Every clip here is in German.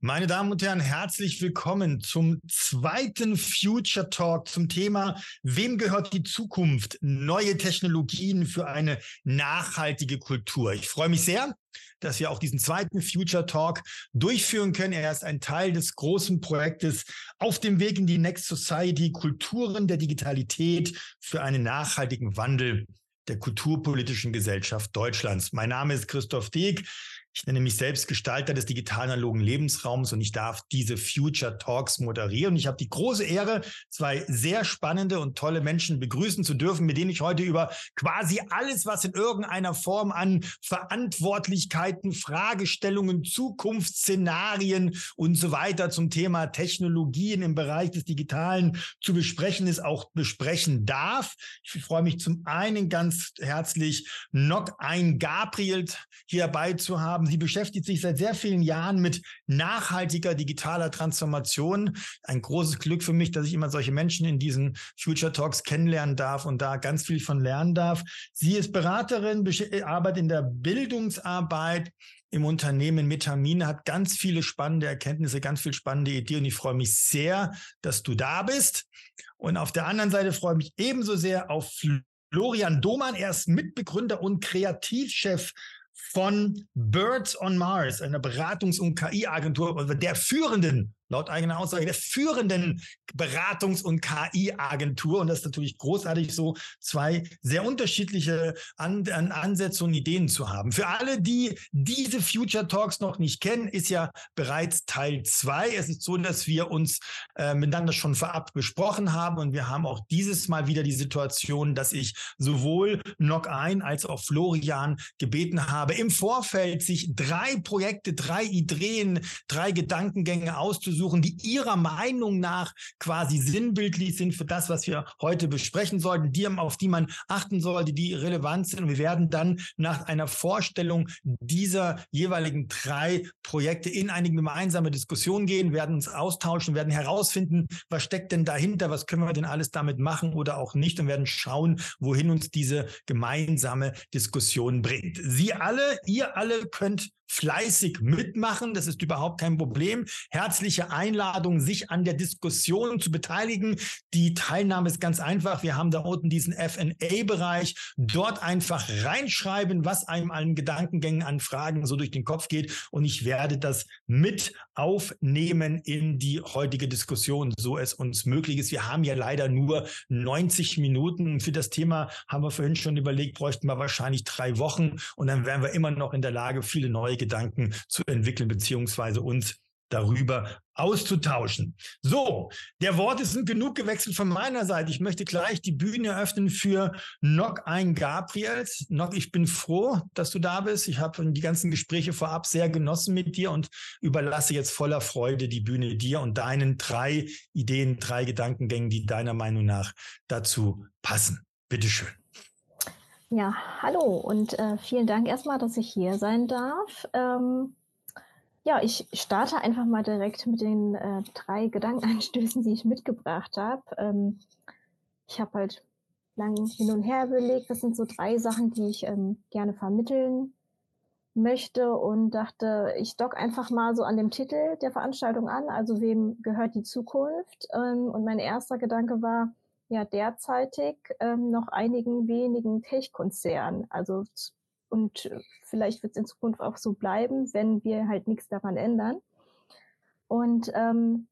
Meine Damen und Herren, herzlich willkommen zum zweiten Future Talk zum Thema, wem gehört die Zukunft? Neue Technologien für eine nachhaltige Kultur. Ich freue mich sehr, dass wir auch diesen zweiten Future Talk durchführen können. Er ist ein Teil des großen Projektes auf dem Weg in die Next Society, Kulturen der Digitalität für einen nachhaltigen Wandel der kulturpolitischen Gesellschaft Deutschlands. Mein Name ist Christoph Deeg. Ich nenne mich selbst Gestalter des digital-analogen Lebensraums und ich darf diese Future Talks moderieren. Ich habe die große Ehre, zwei sehr spannende und tolle Menschen begrüßen zu dürfen, mit denen ich heute über quasi alles, was in irgendeiner Form an Verantwortlichkeiten, Fragestellungen, Zukunftsszenarien und so weiter zum Thema Technologien im Bereich des Digitalen zu besprechen ist, auch besprechen darf. Ich freue mich zum einen ganz herzlich, Nock ein Gabriel hierbei zu haben haben. Sie beschäftigt sich seit sehr vielen Jahren mit nachhaltiger digitaler Transformation. Ein großes Glück für mich, dass ich immer solche Menschen in diesen Future Talks kennenlernen darf und da ganz viel von lernen darf. Sie ist Beraterin, arbeitet in der Bildungsarbeit im Unternehmen Metamin, hat ganz viele spannende Erkenntnisse, ganz viel spannende Ideen und ich freue mich sehr, dass du da bist. Und auf der anderen Seite freue ich mich ebenso sehr auf Florian Domann. Er ist Mitbegründer und Kreativchef von Birds on Mars, einer Beratungs- und KI-Agentur, der führenden laut eigener Aussage der führenden Beratungs- und KI-Agentur. Und das ist natürlich großartig, so zwei sehr unterschiedliche An An Ansätze und Ideen zu haben. Für alle, die diese Future Talks noch nicht kennen, ist ja bereits Teil zwei. Es ist so, dass wir uns äh, miteinander schon vorab besprochen haben und wir haben auch dieses Mal wieder die Situation, dass ich sowohl Knock ein als auch Florian gebeten habe, im Vorfeld sich drei Projekte, drei Ideen, drei Gedankengänge auszusuchen suchen, die ihrer Meinung nach quasi sinnbildlich sind für das, was wir heute besprechen sollten, die, auf die man achten sollte, die relevant sind. Und wir werden dann nach einer Vorstellung dieser jeweiligen drei Projekte in eine gemeinsame Diskussion gehen, werden uns austauschen, werden herausfinden, was steckt denn dahinter, was können wir denn alles damit machen oder auch nicht und werden schauen, wohin uns diese gemeinsame Diskussion bringt. Sie alle, ihr alle könnt fleißig mitmachen. Das ist überhaupt kein Problem. Herzliche Einladung, sich an der Diskussion zu beteiligen. Die Teilnahme ist ganz einfach. Wir haben da unten diesen FA-Bereich. Dort einfach reinschreiben, was einem allen Gedankengängen an Fragen so durch den Kopf geht. Und ich werde das mit aufnehmen in die heutige Diskussion, so es uns möglich ist. Wir haben ja leider nur 90 Minuten. Für das Thema haben wir vorhin schon überlegt, bräuchten wir wahrscheinlich drei Wochen. Und dann wären wir immer noch in der Lage, viele neue Gedanken zu entwickeln, beziehungsweise uns darüber auszutauschen. So, der Worte sind genug gewechselt von meiner Seite. Ich möchte gleich die Bühne öffnen für Nock ein Gabriels. Nock, ich bin froh, dass du da bist. Ich habe die ganzen Gespräche vorab sehr genossen mit dir und überlasse jetzt voller Freude die Bühne dir und deinen drei Ideen, drei Gedankengängen, die deiner Meinung nach dazu passen. Bitteschön. Ja, hallo und äh, vielen Dank erstmal, dass ich hier sein darf. Ähm, ja, ich starte einfach mal direkt mit den äh, drei Gedankenanstößen, die ich mitgebracht habe. Ähm, ich habe halt lang hin und her überlegt, das sind so drei Sachen, die ich ähm, gerne vermitteln möchte und dachte, ich dock einfach mal so an dem Titel der Veranstaltung an, also wem gehört die Zukunft? Ähm, und mein erster Gedanke war, ja derzeitig ähm, noch einigen wenigen Tech-Konzernen. Also und vielleicht wird es in Zukunft auch so bleiben, wenn wir halt nichts daran ändern. Und ähm,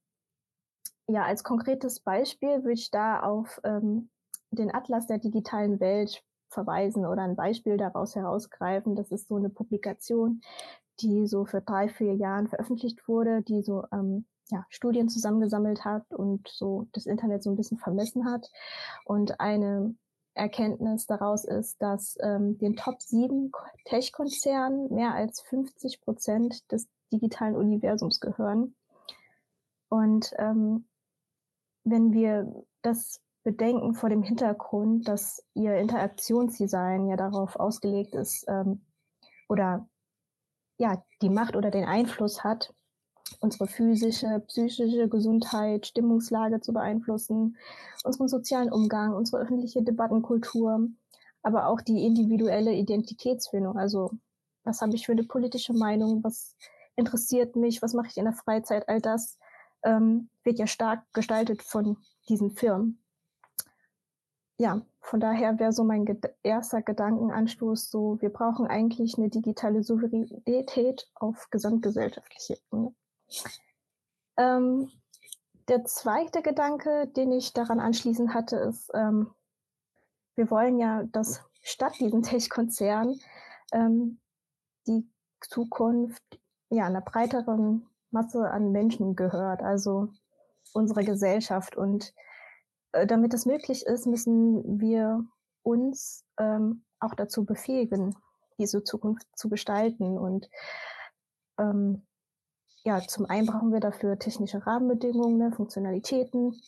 ja, als konkretes Beispiel würde ich da auf ähm, den Atlas der digitalen Welt verweisen oder ein Beispiel daraus herausgreifen. Das ist so eine Publikation, die so für drei, vier Jahren veröffentlicht wurde, die so ähm, ja, Studien zusammengesammelt hat und so das Internet so ein bisschen vermessen hat. Und eine Erkenntnis daraus ist, dass ähm, den Top 7 Tech-Konzernen mehr als 50 Prozent des digitalen Universums gehören. Und ähm, wenn wir das bedenken vor dem Hintergrund, dass ihr Interaktionsdesign ja darauf ausgelegt ist ähm, oder ja die Macht oder den Einfluss hat, unsere physische, psychische Gesundheit, Stimmungslage zu beeinflussen, unseren sozialen Umgang, unsere öffentliche Debattenkultur, aber auch die individuelle Identitätsfindung. Also was habe ich für eine politische Meinung, was interessiert mich, was mache ich in der Freizeit, all das ähm, wird ja stark gestaltet von diesen Firmen. Ja, von daher wäre so mein ged erster Gedankenanstoß so, wir brauchen eigentlich eine digitale Souveränität auf gesamtgesellschaftlicher Ebene. Ähm, der zweite Gedanke, den ich daran anschließend hatte, ist, ähm, wir wollen ja, dass statt diesen Tech-Konzernen ähm, die Zukunft ja einer breiteren Masse an Menschen gehört, also unsere Gesellschaft. Und äh, damit das möglich ist, müssen wir uns ähm, auch dazu befähigen, diese Zukunft zu gestalten. Und ähm, ja, zum einen brauchen wir dafür technische Rahmenbedingungen, ne, Funktionalitäten.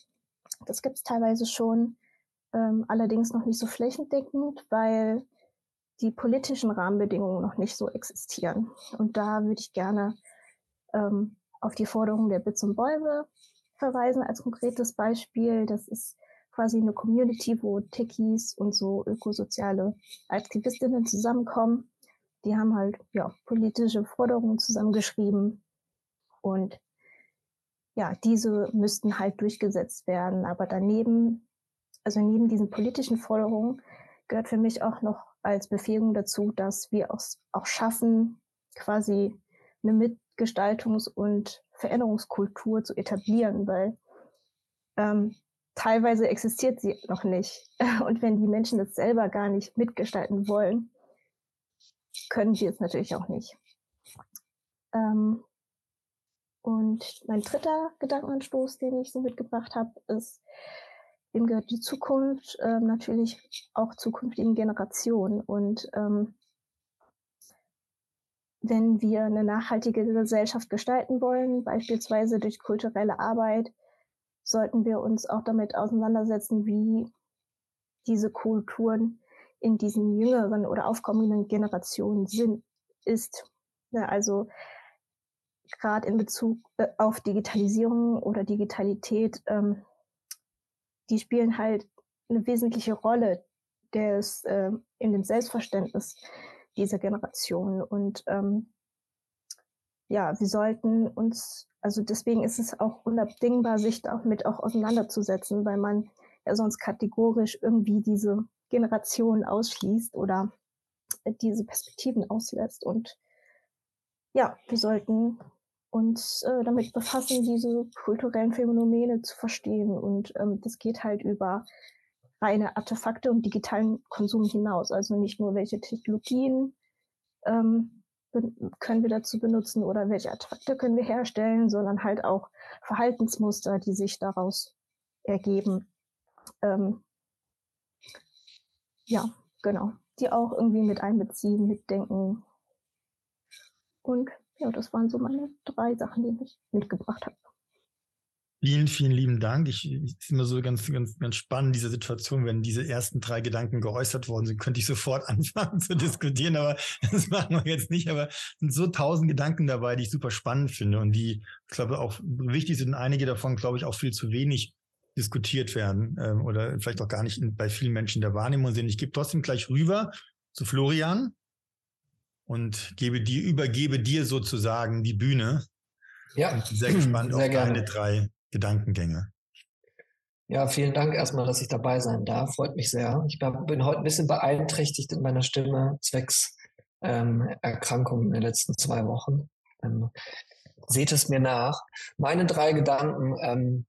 Das gibt es teilweise schon, ähm, allerdings noch nicht so flächendeckend, weil die politischen Rahmenbedingungen noch nicht so existieren. Und da würde ich gerne ähm, auf die Forderung der Bits und Bäume verweisen als konkretes Beispiel. Das ist quasi eine Community, wo Techies und so ökosoziale Aktivistinnen zusammenkommen. Die haben halt ja politische Forderungen zusammengeschrieben und ja, diese müssten halt durchgesetzt werden. Aber daneben, also neben diesen politischen Forderungen, gehört für mich auch noch als Befähigung dazu, dass wir auch, auch schaffen, quasi eine Mitgestaltungs- und Veränderungskultur zu etablieren, weil ähm, teilweise existiert sie noch nicht. Und wenn die Menschen das selber gar nicht mitgestalten wollen, können sie es natürlich auch nicht. Ähm, und mein dritter Gedankenanstoß, den ich so mitgebracht habe, ist, dem gehört die Zukunft, äh, natürlich auch zukünftigen Generationen. Und ähm, wenn wir eine nachhaltige Gesellschaft gestalten wollen, beispielsweise durch kulturelle Arbeit, sollten wir uns auch damit auseinandersetzen, wie diese Kulturen in diesen jüngeren oder aufkommenden Generationen sind, ist. Ja, also gerade in Bezug äh, auf Digitalisierung oder Digitalität ähm, die spielen halt eine wesentliche Rolle des, äh, in dem Selbstverständnis dieser Generation. Und ähm, ja, wir sollten uns, also deswegen ist es auch unabdingbar, sich damit auch auseinanderzusetzen, weil man ja sonst kategorisch irgendwie diese Generation ausschließt oder diese Perspektiven auslässt. Und ja, wir sollten uns äh, damit befassen, diese kulturellen Phänomene zu verstehen. Und ähm, das geht halt über reine Artefakte und digitalen Konsum hinaus. Also nicht nur welche Technologien ähm, können wir dazu benutzen oder welche Artefakte können wir herstellen, sondern halt auch Verhaltensmuster, die sich daraus ergeben. Ähm, ja, genau. Die auch irgendwie mit einbeziehen, mitdenken. Und ja, das waren so meine drei Sachen, die ich mitgebracht habe. Vielen, vielen lieben Dank. Ich, ich ist immer so ganz, ganz, ganz spannend, diese Situation, wenn diese ersten drei Gedanken geäußert worden sind, könnte ich sofort anfangen zu diskutieren, aber das machen wir jetzt nicht. Aber es sind so tausend Gedanken dabei, die ich super spannend finde und die, ich glaube, auch wichtig sind. Einige davon, glaube ich, auch viel zu wenig diskutiert werden ähm, oder vielleicht auch gar nicht in, bei vielen Menschen der Wahrnehmung sind. Ich gebe trotzdem gleich rüber zu Florian und gebe dir, übergebe dir sozusagen die Bühne. Ja. Und sehr gespannt sehr auf gerne. deine drei Gedankengänge. Ja, vielen Dank erstmal, dass ich dabei sein darf. Freut mich sehr. Ich bin heute ein bisschen beeinträchtigt in meiner Stimme zwecks ähm, Erkrankungen in den letzten zwei Wochen. Ähm, seht es mir nach. Meine drei Gedanken ähm,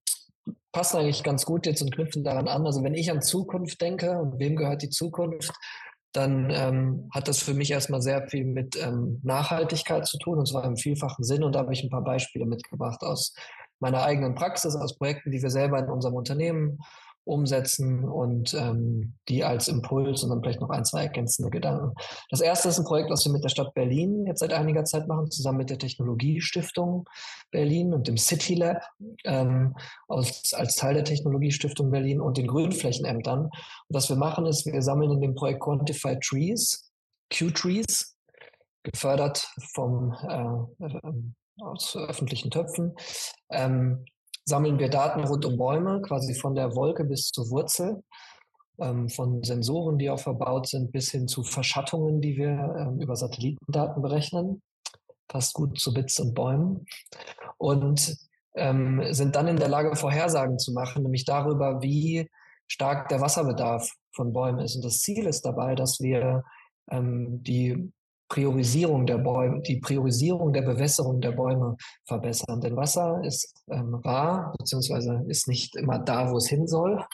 passen eigentlich ganz gut jetzt und knüpfen daran an. Also wenn ich an Zukunft denke und wem gehört die Zukunft, dann ähm, hat das für mich erstmal sehr viel mit ähm, Nachhaltigkeit zu tun, und zwar im vielfachen Sinn. Und da habe ich ein paar Beispiele mitgebracht aus meiner eigenen Praxis, aus Projekten, die wir selber in unserem Unternehmen umsetzen und ähm, die als Impuls und dann vielleicht noch ein, zwei ergänzende Gedanken. Das erste ist ein Projekt, was wir mit der Stadt Berlin jetzt seit einiger Zeit machen, zusammen mit der Technologiestiftung Berlin und dem City Lab ähm, als, als Teil der Technologiestiftung Berlin und den Grünflächenämtern. Und was wir machen ist, wir sammeln in dem Projekt Quantified Trees, Q-Trees, gefördert vom äh, äh aus öffentlichen Töpfen, ähm, sammeln wir Daten rund um Bäume, quasi von der Wolke bis zur Wurzel, ähm, von Sensoren, die auch verbaut sind, bis hin zu Verschattungen, die wir ähm, über Satellitendaten berechnen. passt gut zu Bits und Bäumen. Und ähm, sind dann in der Lage, Vorhersagen zu machen, nämlich darüber, wie stark der Wasserbedarf von Bäumen ist. Und das Ziel ist dabei, dass wir ähm, die Priorisierung der Bäume, die Priorisierung der Bewässerung der Bäume verbessern. Denn Wasser ist ähm, rar, beziehungsweise ist nicht immer da, wo es hin soll.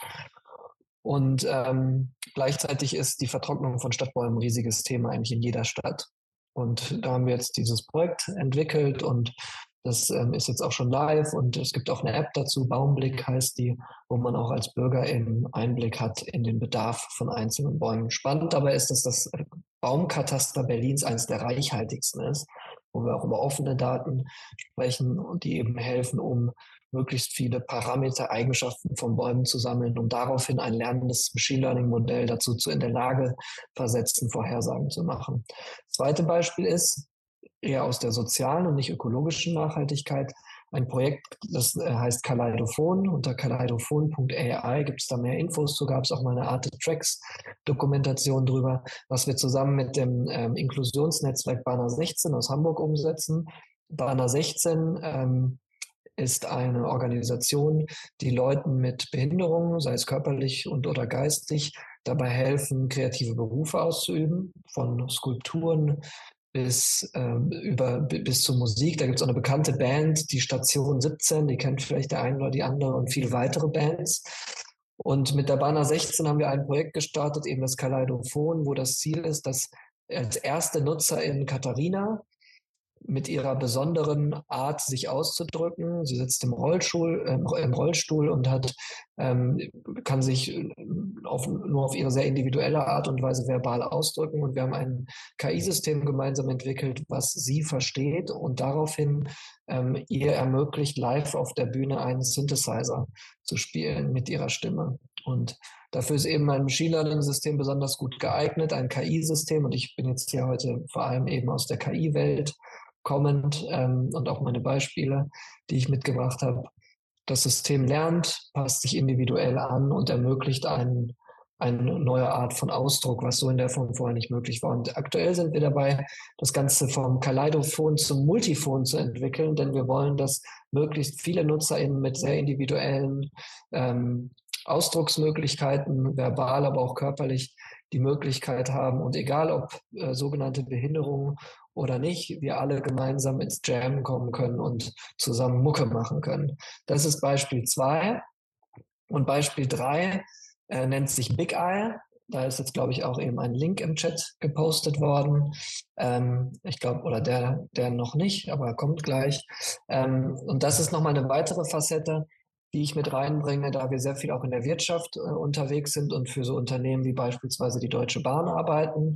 Und ähm, gleichzeitig ist die Vertrocknung von Stadtbäumen ein riesiges Thema eigentlich in jeder Stadt. Und da haben wir jetzt dieses Projekt entwickelt und das ähm, ist jetzt auch schon live und es gibt auch eine App dazu, Baumblick heißt die, wo man auch als Bürger eben Einblick hat in den Bedarf von einzelnen Bäumen. Spannend dabei ist, dass das äh, Baumkataster Berlins eines der reichhaltigsten ist, wo wir auch über offene Daten sprechen und die eben helfen, um möglichst viele Parameter, Eigenschaften von Bäumen zu sammeln, um daraufhin ein lernendes Machine Learning Modell dazu zu in der Lage versetzen, Vorhersagen zu machen. Zweite Beispiel ist, eher aus der sozialen und nicht ökologischen Nachhaltigkeit. Ein Projekt, das äh, heißt Kaleidophon. Unter kaleidophon.ai gibt es da mehr Infos zu. Gab es auch mal eine Art Tracks-Dokumentation drüber, was wir zusammen mit dem ähm, Inklusionsnetzwerk Bana 16 aus Hamburg umsetzen. Bana 16 ähm, ist eine Organisation, die Leuten mit Behinderungen, sei es körperlich und oder geistig, dabei helfen, kreative Berufe auszuüben, von Skulpturen bis, ähm, über, bis zur Musik. Da gibt es auch eine bekannte Band, die Station 17, die kennt vielleicht der eine oder die andere und viele weitere Bands. Und mit der Bana 16 haben wir ein Projekt gestartet, eben das Kaleidophon, wo das Ziel ist, dass als erste Nutzerin Katharina mit ihrer besonderen Art, sich auszudrücken. Sie sitzt im Rollstuhl, äh, im Rollstuhl und hat, kann sich äh, auf, nur auf ihre sehr individuelle Art und Weise verbal ausdrücken. Und wir haben ein KI-System gemeinsam entwickelt, was sie versteht und daraufhin ähm, ihr ermöglicht, live auf der Bühne einen Synthesizer zu spielen mit ihrer Stimme. Und dafür ist eben ein Machine Learning-System besonders gut geeignet, ein KI-System. Und ich bin jetzt hier heute vor allem eben aus der KI-Welt kommend ähm, und auch meine Beispiele, die ich mitgebracht habe. Das System lernt, passt sich individuell an und ermöglicht einen, eine neue Art von Ausdruck, was so in der Form vorher nicht möglich war. Und aktuell sind wir dabei, das Ganze vom Kaleidophon zum Multiphon zu entwickeln, denn wir wollen, dass möglichst viele NutzerInnen mit sehr individuellen ähm, Ausdrucksmöglichkeiten, verbal, aber auch körperlich, die Möglichkeit haben und egal ob äh, sogenannte Behinderung oder nicht, wir alle gemeinsam ins Jam kommen können und zusammen Mucke machen können. Das ist Beispiel zwei. Und Beispiel drei äh, nennt sich Big Eye. Da ist jetzt, glaube ich, auch eben ein Link im Chat gepostet worden. Ähm, ich glaube, oder der, der noch nicht, aber kommt gleich. Ähm, und das ist nochmal eine weitere Facette, die ich mit reinbringe, da wir sehr viel auch in der Wirtschaft äh, unterwegs sind und für so Unternehmen wie beispielsweise die Deutsche Bahn arbeiten,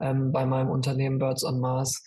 ähm, bei meinem Unternehmen Birds on Mars,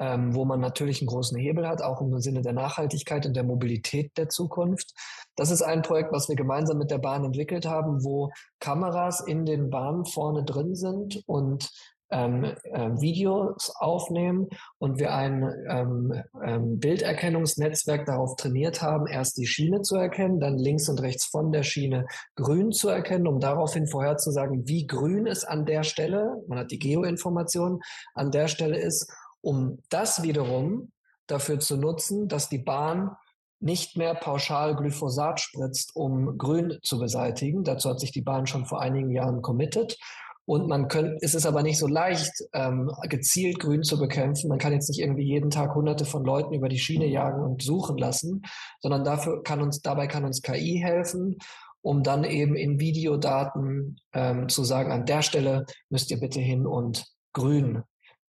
ähm, wo man natürlich einen großen Hebel hat, auch im Sinne der Nachhaltigkeit und der Mobilität der Zukunft. Das ist ein Projekt, was wir gemeinsam mit der Bahn entwickelt haben, wo Kameras in den Bahnen vorne drin sind und ähm, äh, Videos aufnehmen und wir ein ähm, ähm, Bilderkennungsnetzwerk darauf trainiert haben, erst die Schiene zu erkennen, dann links und rechts von der Schiene grün zu erkennen, um daraufhin vorherzusagen, wie grün es an der Stelle, man hat die Geoinformation, an der Stelle ist, um das wiederum dafür zu nutzen, dass die Bahn nicht mehr pauschal Glyphosat spritzt, um Grün zu beseitigen. Dazu hat sich die Bahn schon vor einigen Jahren committed. Und man könnte, es ist aber nicht so leicht, ähm, gezielt Grün zu bekämpfen. Man kann jetzt nicht irgendwie jeden Tag hunderte von Leuten über die Schiene jagen und suchen lassen, sondern dafür kann uns, dabei kann uns KI helfen, um dann eben in Videodaten ähm, zu sagen, an der Stelle müsst ihr bitte hin und Grün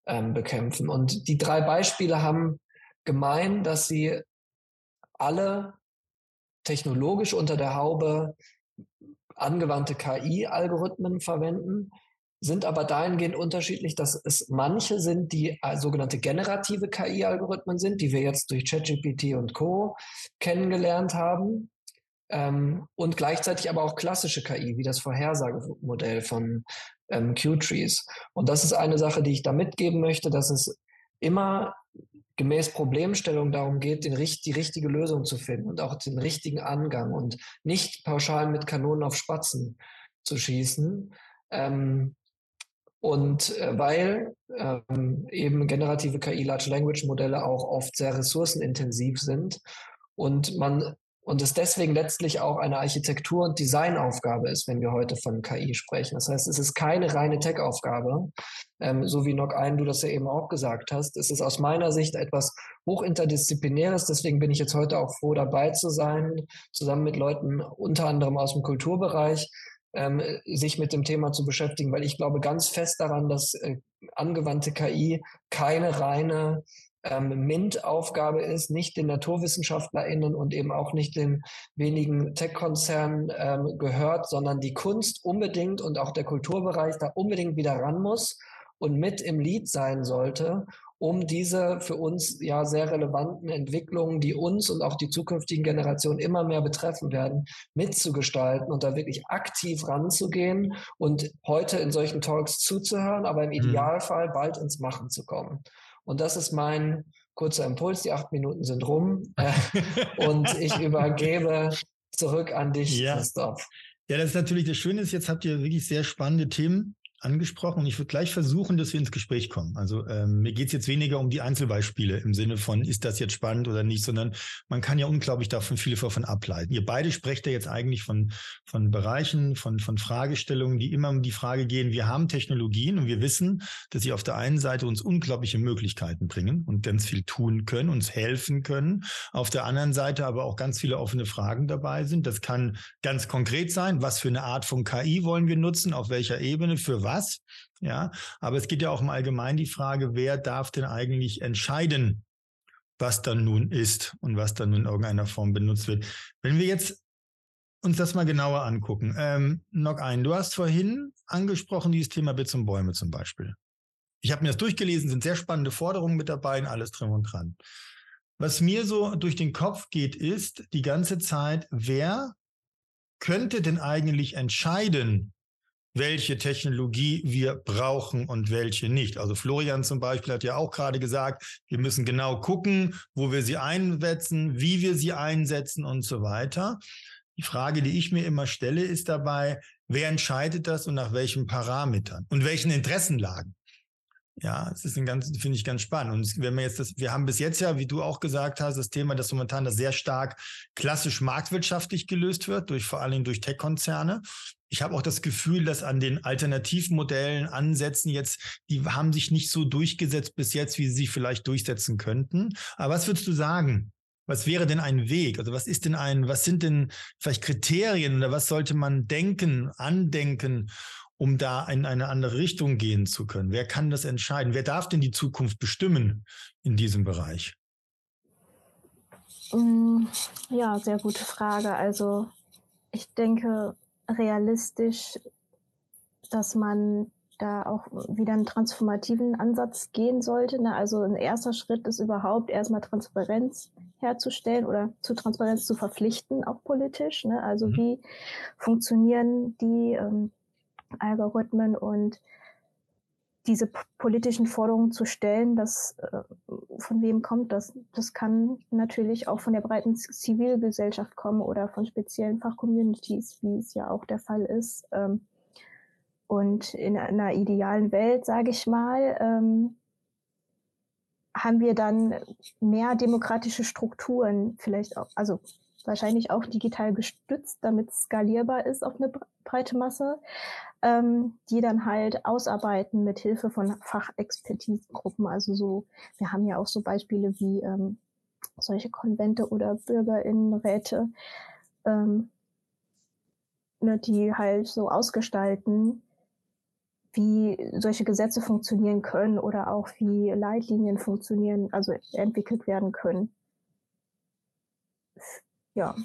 ähm, bekämpfen. Und die drei Beispiele haben gemein, dass sie alle technologisch unter der Haube angewandte KI-Algorithmen verwenden, sind aber dahingehend unterschiedlich, dass es manche sind, die äh, sogenannte generative KI-Algorithmen sind, die wir jetzt durch ChatGPT und Co. kennengelernt haben. Ähm, und gleichzeitig aber auch klassische KI, wie das Vorhersagemodell von ähm, Q-Trees. Und das ist eine Sache, die ich da mitgeben möchte, dass es immer gemäß Problemstellung darum geht, den, die richtige Lösung zu finden und auch den richtigen Angang und nicht pauschal mit Kanonen auf Spatzen zu schießen. Ähm, Und äh, weil ähm, eben generative KI, Large Language Modelle auch oft sehr ressourcenintensiv sind und man und es deswegen letztlich auch eine Architektur- und Designaufgabe ist, wenn wir heute von KI sprechen. Das heißt, es ist keine reine Tech-Aufgabe, ähm, so wie Nock ein, du das ja eben auch gesagt hast. Es ist aus meiner Sicht etwas hochinterdisziplinäres. Deswegen bin ich jetzt heute auch froh, dabei zu sein, zusammen mit Leuten unter anderem aus dem Kulturbereich, ähm, sich mit dem Thema zu beschäftigen, weil ich glaube ganz fest daran, dass äh, angewandte KI keine reine ähm, MINT-Aufgabe ist, nicht den NaturwissenschaftlerInnen und eben auch nicht den wenigen Tech-Konzernen ähm, gehört, sondern die Kunst unbedingt und auch der Kulturbereich da unbedingt wieder ran muss und mit im Lied sein sollte, um diese für uns ja sehr relevanten Entwicklungen, die uns und auch die zukünftigen Generationen immer mehr betreffen werden, mitzugestalten und da wirklich aktiv ranzugehen und heute in solchen Talks zuzuhören, aber im mhm. Idealfall bald ins Machen zu kommen. Und das ist mein kurzer Impuls. Die acht Minuten sind rum. Äh, und ich übergebe zurück an dich, ja. Christoph. Ja, das ist natürlich das Schöne ist, jetzt habt ihr wirklich sehr spannende Themen angesprochen ich würde gleich versuchen, dass wir ins Gespräch kommen. Also ähm, mir geht es jetzt weniger um die Einzelbeispiele im Sinne von, ist das jetzt spannend oder nicht, sondern man kann ja unglaublich davon viele davon ableiten. Ihr beide sprecht ja jetzt eigentlich von, von Bereichen, von, von Fragestellungen, die immer um die Frage gehen, wir haben Technologien und wir wissen, dass sie auf der einen Seite uns unglaubliche Möglichkeiten bringen und ganz viel tun können, uns helfen können. Auf der anderen Seite aber auch ganz viele offene Fragen dabei sind. Das kann ganz konkret sein, was für eine Art von KI wollen wir nutzen, auf welcher Ebene, für was was. Ja, aber es geht ja auch im Allgemeinen die Frage, wer darf denn eigentlich entscheiden, was dann nun ist und was dann in irgendeiner Form benutzt wird. Wenn wir jetzt uns das mal genauer angucken, ähm, noch ein, du hast vorhin angesprochen dieses Thema Bits und Bäume zum Beispiel. Ich habe mir das durchgelesen, sind sehr spannende Forderungen mit dabei und alles drin und dran. Was mir so durch den Kopf geht, ist die ganze Zeit, wer könnte denn eigentlich entscheiden, welche Technologie wir brauchen und welche nicht. Also Florian zum Beispiel hat ja auch gerade gesagt, wir müssen genau gucken, wo wir sie einsetzen, wie wir sie einsetzen und so weiter. Die Frage, die ich mir immer stelle, ist dabei, wer entscheidet das und nach welchen Parametern und welchen Interessenlagen? Ja, das ist ein ganz, finde ich ganz spannend. Und wenn wir jetzt das, wir haben bis jetzt ja, wie du auch gesagt hast, das Thema, dass momentan das sehr stark klassisch marktwirtschaftlich gelöst wird, durch vor allen Dingen durch Tech-Konzerne. Ich habe auch das Gefühl, dass an den Alternativmodellen, Ansätzen jetzt, die haben sich nicht so durchgesetzt bis jetzt, wie sie sich vielleicht durchsetzen könnten. Aber was würdest du sagen? Was wäre denn ein Weg? Also was ist denn ein, was sind denn vielleicht Kriterien oder was sollte man denken, andenken, um da in eine andere Richtung gehen zu können? Wer kann das entscheiden? Wer darf denn die Zukunft bestimmen in diesem Bereich? Mm, ja, sehr gute Frage. Also ich denke realistisch, dass man da auch wieder einen transformativen Ansatz gehen sollte. Ne? Also ein erster Schritt ist überhaupt erstmal Transparenz herzustellen oder zu Transparenz zu verpflichten, auch politisch. Ne? Also mhm. wie funktionieren die ähm, Algorithmen und diese politischen Forderungen zu stellen, das äh, von wem kommt das? Das kann natürlich auch von der breiten Zivilgesellschaft kommen oder von speziellen Fachcommunities, wie es ja auch der Fall ist. Ähm, und in einer idealen Welt, sage ich mal, ähm, haben wir dann mehr demokratische Strukturen, vielleicht auch, also wahrscheinlich auch digital gestützt, damit skalierbar ist auf eine breite Masse, ähm, die dann halt ausarbeiten mit Hilfe von Fachexpertisengruppen. Also so, wir haben ja auch so Beispiele wie ähm, solche Konvente oder Bürgerinnenräte, ähm, ne, die halt so ausgestalten, wie solche Gesetze funktionieren können oder auch wie Leitlinien funktionieren, also entwickelt werden können. Ja.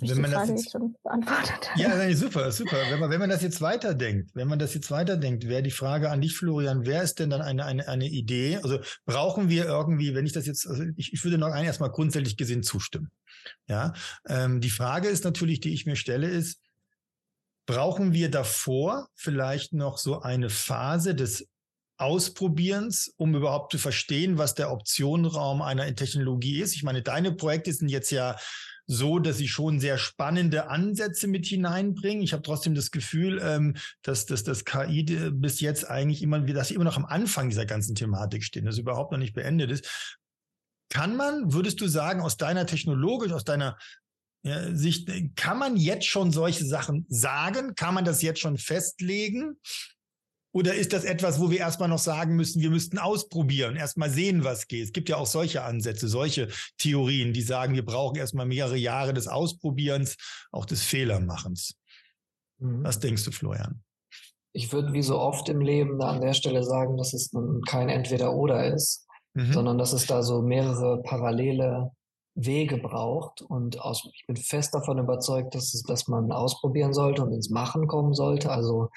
Wenn man Frage das jetzt, schon beantwortet? Ja, nein, super, super. Wenn man, wenn man das jetzt weiterdenkt, wenn man das jetzt weiterdenkt, wäre die Frage an dich, Florian, wer ist denn dann eine, eine, eine Idee? Also brauchen wir irgendwie, wenn ich das jetzt, also ich, ich würde noch ein erstmal grundsätzlich gesehen zustimmen. Ja, ähm, die Frage ist natürlich, die ich mir stelle, ist, brauchen wir davor vielleicht noch so eine Phase des Ausprobierens, um überhaupt zu verstehen, was der Optionenraum einer Technologie ist. Ich meine, deine Projekte sind jetzt ja so, dass sie schon sehr spannende Ansätze mit hineinbringen. Ich habe trotzdem das Gefühl, ähm, dass, dass das KI bis jetzt eigentlich immer, dass sie immer noch am Anfang dieser ganzen Thematik stehen, dass überhaupt noch nicht beendet ist. Kann man, würdest du sagen, aus deiner technologisch, aus deiner ja, Sicht, kann man jetzt schon solche Sachen sagen? Kann man das jetzt schon festlegen? Oder ist das etwas, wo wir erstmal noch sagen müssen, wir müssten ausprobieren, erstmal sehen, was geht? Es gibt ja auch solche Ansätze, solche Theorien, die sagen, wir brauchen erstmal mehrere Jahre des Ausprobierens, auch des Fehlermachens. Mhm. Was denkst du, Florian? Ich würde wie so oft im Leben da an der Stelle sagen, dass es kein Entweder-Oder ist, mhm. sondern dass es da so mehrere parallele Wege braucht. Und aus, ich bin fest davon überzeugt, dass, es, dass man ausprobieren sollte und ins Machen kommen sollte. Also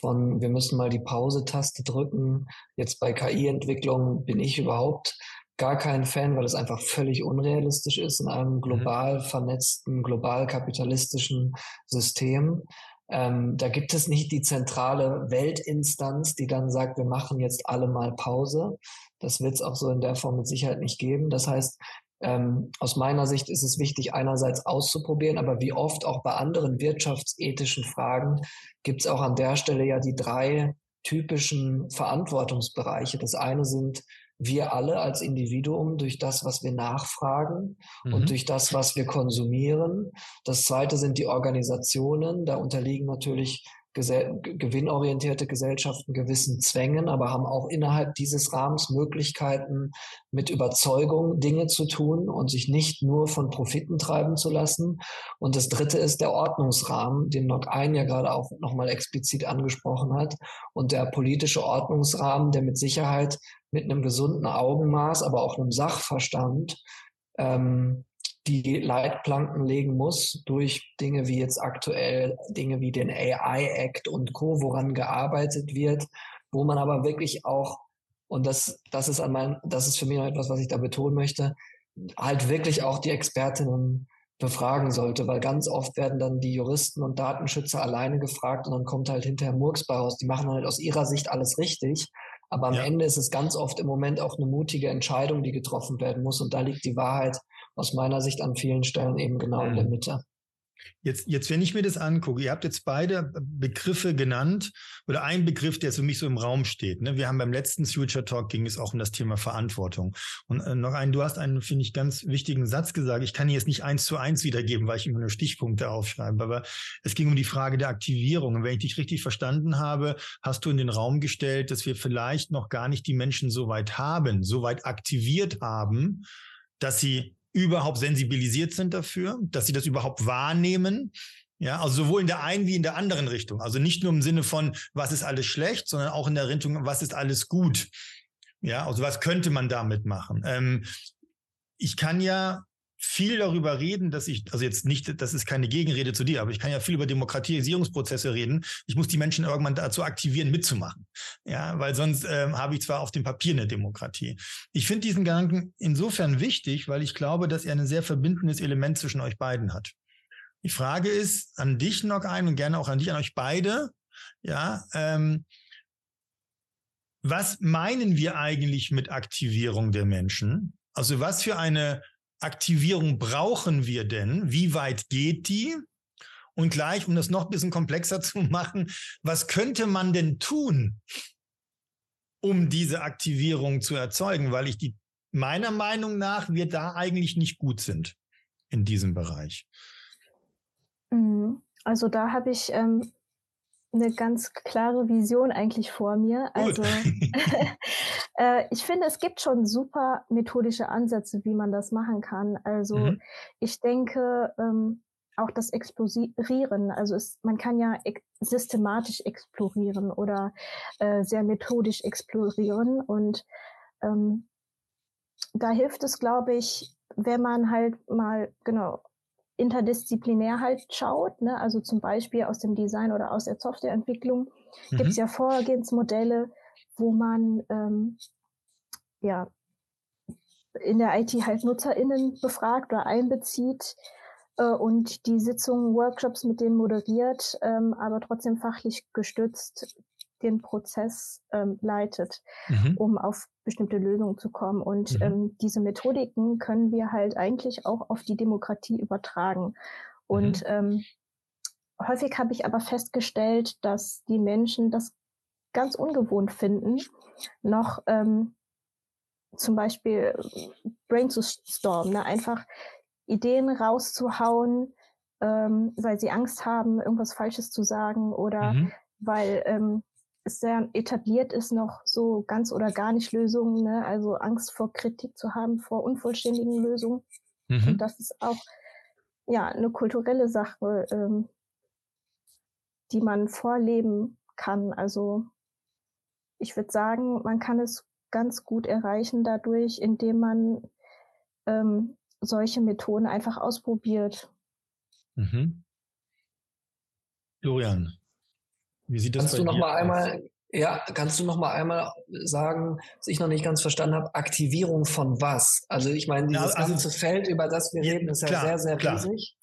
von wir müssen mal die Pause-Taste drücken. Jetzt bei KI-Entwicklung bin ich überhaupt gar kein Fan, weil es einfach völlig unrealistisch ist in einem mhm. global vernetzten, global kapitalistischen System. Ähm, da gibt es nicht die zentrale Weltinstanz, die dann sagt, wir machen jetzt alle mal Pause. Das wird es auch so in der Form mit Sicherheit nicht geben. Das heißt, ähm, aus meiner Sicht ist es wichtig, einerseits auszuprobieren, aber wie oft auch bei anderen wirtschaftsethischen Fragen gibt es auch an der Stelle ja die drei typischen Verantwortungsbereiche. Das eine sind wir alle als Individuum durch das, was wir nachfragen mhm. und durch das, was wir konsumieren. Das zweite sind die Organisationen. Da unterliegen natürlich gesell gewinnorientierte Gesellschaften gewissen Zwängen, aber haben auch innerhalb dieses Rahmens Möglichkeiten, mit Überzeugung Dinge zu tun und sich nicht nur von Profiten treiben zu lassen. Und das dritte ist der Ordnungsrahmen, den Nock ein ja gerade auch nochmal explizit angesprochen hat. Und der politische Ordnungsrahmen, der mit Sicherheit mit einem gesunden Augenmaß, aber auch einem Sachverstand ähm, die Leitplanken legen muss durch Dinge wie jetzt aktuell Dinge wie den AI Act und Co, woran gearbeitet wird, wo man aber wirklich auch und das das ist an mein das ist für mich noch etwas, was ich da betonen möchte, halt wirklich auch die Expertinnen befragen sollte, weil ganz oft werden dann die Juristen und Datenschützer alleine gefragt und dann kommt halt hinterher Murks bei raus. Die machen halt aus ihrer Sicht alles richtig, aber am ja. Ende ist es ganz oft im Moment auch eine mutige Entscheidung, die getroffen werden muss und da liegt die Wahrheit aus meiner Sicht an vielen Stellen eben genau in der mhm. Mitte. Jetzt, jetzt, wenn ich mir das angucke, ihr habt jetzt beide Begriffe genannt oder ein Begriff, der für mich so im Raum steht. Ne? Wir haben beim letzten Future Talk ging es auch um das Thema Verantwortung. Und äh, noch einen, du hast einen, finde ich, ganz wichtigen Satz gesagt. Ich kann ihn jetzt nicht eins zu eins wiedergeben, weil ich immer nur Stichpunkte aufschreibe. Aber es ging um die Frage der Aktivierung. Und wenn ich dich richtig verstanden habe, hast du in den Raum gestellt, dass wir vielleicht noch gar nicht die Menschen so weit haben, so weit aktiviert haben, dass sie überhaupt sensibilisiert sind dafür, dass sie das überhaupt wahrnehmen. Ja, also sowohl in der einen wie in der anderen Richtung. Also nicht nur im Sinne von, was ist alles schlecht, sondern auch in der Richtung, was ist alles gut. Ja, also was könnte man damit machen? Ähm, ich kann ja viel darüber reden, dass ich, also jetzt nicht, das ist keine Gegenrede zu dir, aber ich kann ja viel über Demokratisierungsprozesse reden. Ich muss die Menschen irgendwann dazu aktivieren, mitzumachen. Ja, weil sonst ähm, habe ich zwar auf dem Papier eine Demokratie. Ich finde diesen Gedanken insofern wichtig, weil ich glaube, dass er ein sehr verbindendes Element zwischen euch beiden hat. Die Frage ist an dich noch ein und gerne auch an dich, an euch beide. Ja, ähm, was meinen wir eigentlich mit Aktivierung der Menschen? Also was für eine Aktivierung brauchen wir denn? Wie weit geht die? Und gleich, um das noch ein bisschen komplexer zu machen, was könnte man denn tun, um diese Aktivierung zu erzeugen? Weil ich die, meiner Meinung nach, wir da eigentlich nicht gut sind in diesem Bereich. Mhm. Also da habe ich ähm, eine ganz klare Vision eigentlich vor mir. Also äh, ich finde, es gibt schon super methodische Ansätze, wie man das machen kann. Also mhm. ich denke, ähm, auch das Explorieren, also es, man kann ja ex systematisch explorieren oder äh, sehr methodisch explorieren und ähm, da hilft es, glaube ich, wenn man halt mal genau interdisziplinär halt schaut, ne? also zum Beispiel aus dem Design oder aus der Softwareentwicklung, mhm. gibt es ja Vorgehensmodelle, wo man ähm, ja in der IT halt NutzerInnen befragt oder einbezieht äh, und die Sitzungen, Workshops mit denen moderiert, ähm, aber trotzdem fachlich gestützt den Prozess ähm, leitet, mhm. um auf bestimmte Lösungen zu kommen. Und mhm. ähm, diese Methodiken können wir halt eigentlich auch auf die Demokratie übertragen. Und mhm. ähm, häufig habe ich aber festgestellt, dass die Menschen das ganz ungewohnt finden, noch ähm, zum Beispiel brainstorm, ne? einfach Ideen rauszuhauen, ähm, weil sie Angst haben, irgendwas Falsches zu sagen oder mhm. weil ähm, es sehr etabliert ist, noch so ganz oder gar nicht Lösungen, ne? also Angst vor Kritik zu haben, vor unvollständigen Lösungen. Mhm. Und das ist auch ja eine kulturelle Sache, ähm, die man vorleben kann. Also ich würde sagen, man kann es ganz gut erreichen dadurch, indem man ähm, solche Methoden einfach ausprobiert. Mhm. Florian, wie sieht das kannst du noch mal einmal, ja, kannst du noch mal einmal sagen, was ich noch nicht ganz verstanden habe, Aktivierung von was? Also ich meine, dieses ja, also, ganze Feld, über das wir reden, ist ja klar, sehr, sehr klar. riesig.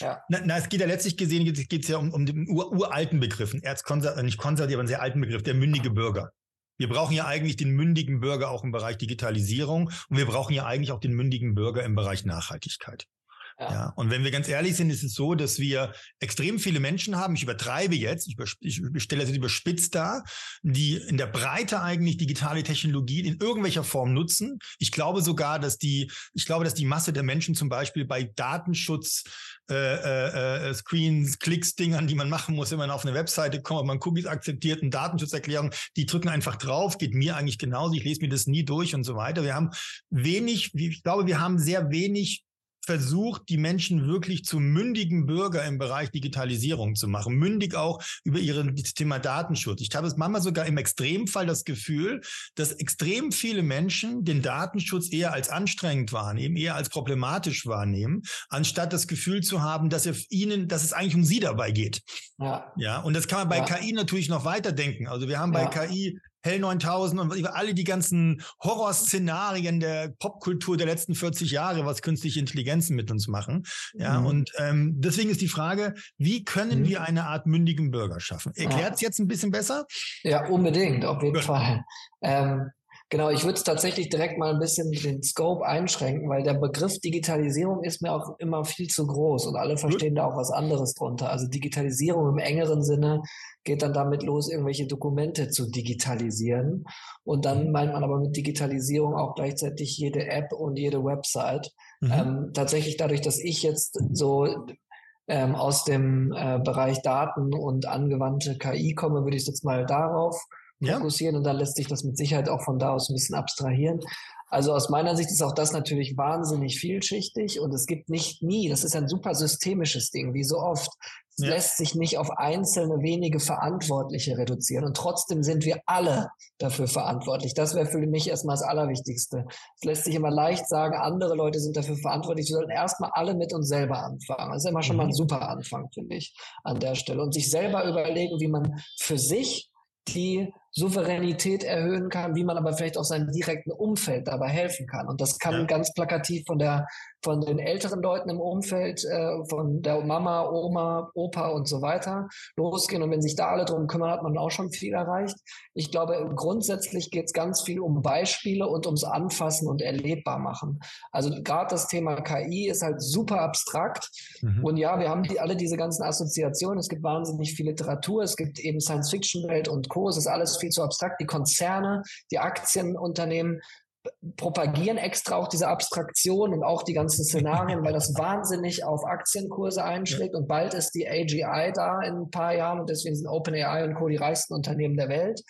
Ja. Na, na, es geht ja letztlich gesehen, geht es ja um, um den ur, uralten Begriff, Erzkonser nicht konservativ, aber einen sehr alten Begriff, der mündige Bürger. Wir brauchen ja eigentlich den mündigen Bürger auch im Bereich Digitalisierung und wir brauchen ja eigentlich auch den mündigen Bürger im Bereich Nachhaltigkeit. Ja. ja. Und wenn wir ganz ehrlich sind, ist es so, dass wir extrem viele Menschen haben, ich übertreibe jetzt, ich, ich stelle es überspitzt dar, die in der Breite eigentlich digitale Technologien in irgendwelcher Form nutzen. Ich glaube sogar, dass die, ich glaube, dass die Masse der Menschen zum Beispiel bei Datenschutz äh, äh, äh Screens, Klicks, Dingern, die man machen muss, wenn man auf eine Webseite kommt, ob man Cookies akzeptiert, eine Datenschutzerklärung, die drücken einfach drauf, geht mir eigentlich genauso, ich lese mir das nie durch und so weiter. Wir haben wenig, ich glaube, wir haben sehr wenig versucht, die Menschen wirklich zu mündigen Bürger im Bereich Digitalisierung zu machen. Mündig auch über ihren Thema Datenschutz. Ich habe es manchmal sogar im Extremfall das Gefühl, dass extrem viele Menschen den Datenschutz eher als anstrengend wahrnehmen, eher als problematisch wahrnehmen, anstatt das Gefühl zu haben, dass er ihnen, dass es eigentlich um sie dabei geht. Ja. Ja. Und das kann man bei ja. KI natürlich noch weiterdenken. Also wir haben bei KI Hell 9000 und über alle die ganzen Horrorszenarien der Popkultur der letzten 40 Jahre, was künstliche Intelligenzen mit uns machen. Ja, mhm. und ähm, deswegen ist die Frage, wie können mhm. wir eine Art mündigen Bürger schaffen? Erklärt es ja. jetzt ein bisschen besser? Ja, unbedingt, auf jeden Gut. Fall. Ähm, Genau, ich würde es tatsächlich direkt mal ein bisschen den Scope einschränken, weil der Begriff Digitalisierung ist mir auch immer viel zu groß und alle verstehen da auch was anderes drunter. Also Digitalisierung im engeren Sinne geht dann damit los, irgendwelche Dokumente zu digitalisieren. Und dann mhm. meint man aber mit Digitalisierung auch gleichzeitig jede App und jede Website. Mhm. Ähm, tatsächlich dadurch, dass ich jetzt so ähm, aus dem äh, Bereich Daten und angewandte KI komme, würde ich jetzt mal darauf fokussieren ja. und dann lässt sich das mit Sicherheit auch von da aus ein bisschen abstrahieren. Also aus meiner Sicht ist auch das natürlich wahnsinnig vielschichtig und es gibt nicht nie, das ist ein super systemisches Ding, wie so oft. Es ja. lässt sich nicht auf einzelne wenige Verantwortliche reduzieren und trotzdem sind wir alle dafür verantwortlich. Das wäre für mich erstmal das Allerwichtigste. Es lässt sich immer leicht sagen, andere Leute sind dafür verantwortlich. Wir sollten erstmal alle mit uns selber anfangen. Das ist immer schon mal ein mhm. super Anfang, finde ich, an der Stelle. Und sich selber überlegen, wie man für sich die Souveränität erhöhen kann, wie man aber vielleicht auch seinem direkten Umfeld dabei helfen kann. Und das kann ja. ganz plakativ von der von den älteren Leuten im Umfeld, äh, von der Mama, Oma, Opa und so weiter losgehen. Und wenn sich da alle drum kümmern, hat man auch schon viel erreicht. Ich glaube, grundsätzlich geht es ganz viel um Beispiele und ums Anfassen und erlebbar machen. Also gerade das Thema KI ist halt super abstrakt. Mhm. Und ja, wir haben die, alle diese ganzen Assoziationen. Es gibt wahnsinnig viel Literatur. Es gibt eben Science-Fiction-Welt und Co. Es ist alles viel zu abstrakt. Die Konzerne, die Aktienunternehmen propagieren extra auch diese Abstraktion und auch die ganzen Szenarien, weil das wahnsinnig auf Aktienkurse einschlägt. Und bald ist die AGI da in ein paar Jahren und deswegen sind OpenAI und Co. die reichsten Unternehmen der Welt.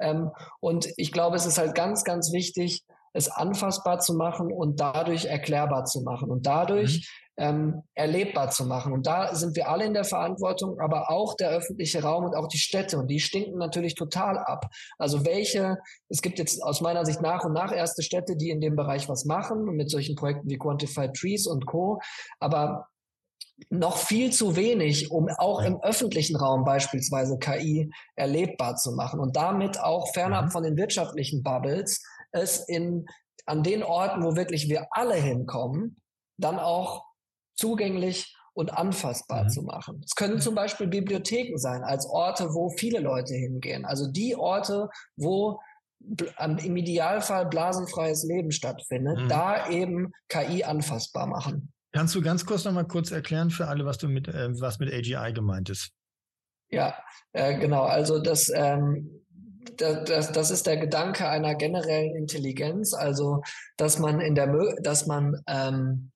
Ähm, und ich glaube, es ist halt ganz, ganz wichtig, es anfassbar zu machen und dadurch erklärbar zu machen und dadurch mhm. Ähm, erlebbar zu machen. Und da sind wir alle in der Verantwortung, aber auch der öffentliche Raum und auch die Städte. Und die stinken natürlich total ab. Also welche, es gibt jetzt aus meiner Sicht nach und nach erste Städte, die in dem Bereich was machen, mit solchen Projekten wie Quantified Trees und Co. Aber noch viel zu wenig, um auch im öffentlichen Raum beispielsweise KI erlebbar zu machen und damit auch fernab mhm. von den wirtschaftlichen Bubbles es in, an den Orten, wo wirklich wir alle hinkommen, dann auch zugänglich und anfassbar mhm. zu machen. Es können zum Beispiel Bibliotheken sein, als Orte, wo viele Leute hingehen. Also die Orte, wo im Idealfall blasenfreies Leben stattfindet, mhm. da eben KI anfassbar machen. Kannst du ganz kurz noch mal kurz erklären für alle, was du mit äh, was mit AGI gemeint ist? Ja, äh, genau. Also das, ähm, das, das ist der Gedanke einer generellen Intelligenz. Also dass man in der, dass man, ähm,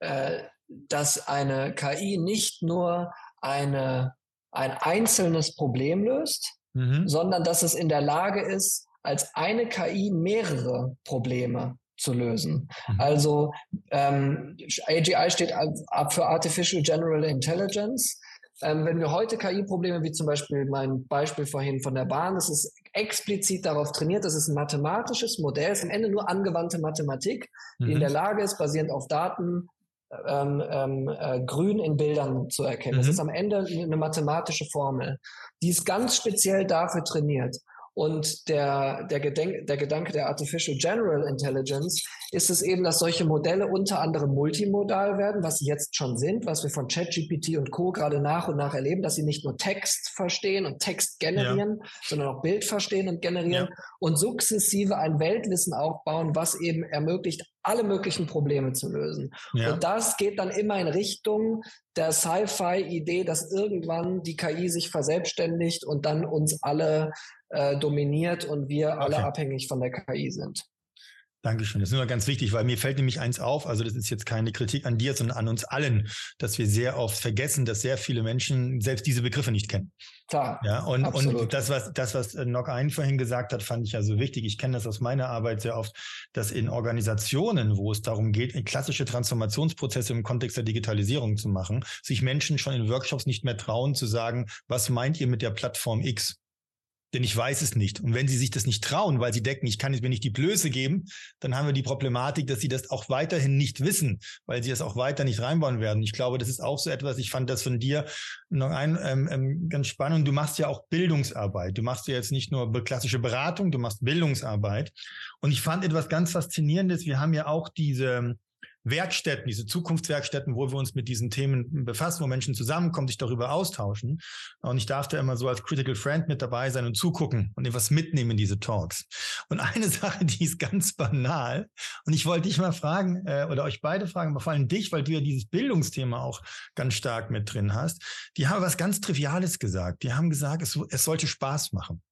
äh, dass eine KI nicht nur eine ein einzelnes Problem löst, mhm. sondern dass es in der Lage ist, als eine KI mehrere Probleme zu lösen. Mhm. Also ähm, AGI steht ab für Artificial General Intelligence. Ähm, wenn wir heute KI-Probleme, wie zum Beispiel mein Beispiel vorhin von der Bahn, das ist explizit darauf trainiert, das ist ein mathematisches Modell, es ist am Ende nur angewandte Mathematik, die mhm. in der Lage ist, basierend auf Daten ähm, ähm, äh, Grün in Bildern zu erkennen. Mhm. Das ist am Ende eine mathematische Formel, die ist ganz speziell dafür trainiert. Und der, der, Gedenk, der Gedanke der Artificial General Intelligence ist es eben, dass solche Modelle unter anderem multimodal werden, was sie jetzt schon sind, was wir von ChatGPT und Co. gerade nach und nach erleben, dass sie nicht nur Text verstehen und Text generieren, ja. sondern auch Bild verstehen und generieren ja. und sukzessive ein Weltwissen aufbauen, was eben ermöglicht, alle möglichen Probleme zu lösen. Ja. Und das geht dann immer in Richtung der Sci-Fi-Idee, dass irgendwann die KI sich verselbstständigt und dann uns alle äh, dominiert und wir okay. alle abhängig von der KI sind. Dankeschön. Das ist immer ganz wichtig, weil mir fällt nämlich eins auf, also das ist jetzt keine Kritik an dir, sondern an uns allen, dass wir sehr oft vergessen, dass sehr viele Menschen selbst diese Begriffe nicht kennen. Klar. Ja, und, und das, was, das, was Nock ein vorhin gesagt hat, fand ich ja so wichtig. Ich kenne das aus meiner Arbeit sehr oft, dass in Organisationen, wo es darum geht, klassische Transformationsprozesse im Kontext der Digitalisierung zu machen, sich Menschen schon in Workshops nicht mehr trauen zu sagen, was meint ihr mit der Plattform X? Denn ich weiß es nicht. Und wenn sie sich das nicht trauen, weil sie denken, ich kann jetzt mir nicht die Blöße geben, dann haben wir die Problematik, dass sie das auch weiterhin nicht wissen, weil sie es auch weiter nicht reinbauen werden. Ich glaube, das ist auch so etwas, ich fand das von dir noch ein ähm, ähm, ganz spannend. Du machst ja auch Bildungsarbeit. Du machst ja jetzt nicht nur klassische Beratung, du machst Bildungsarbeit. Und ich fand etwas ganz Faszinierendes. Wir haben ja auch diese Werkstätten, diese Zukunftswerkstätten, wo wir uns mit diesen Themen befassen, wo Menschen zusammenkommen, sich darüber austauschen. Und ich darf da immer so als Critical Friend mit dabei sein und zugucken und etwas mitnehmen in diese Talks. Und eine Sache, die ist ganz banal. Und ich wollte dich mal fragen, äh, oder euch beide fragen, aber vor allem dich, weil du ja dieses Bildungsthema auch ganz stark mit drin hast. Die haben was ganz Triviales gesagt. Die haben gesagt, es, es sollte Spaß machen.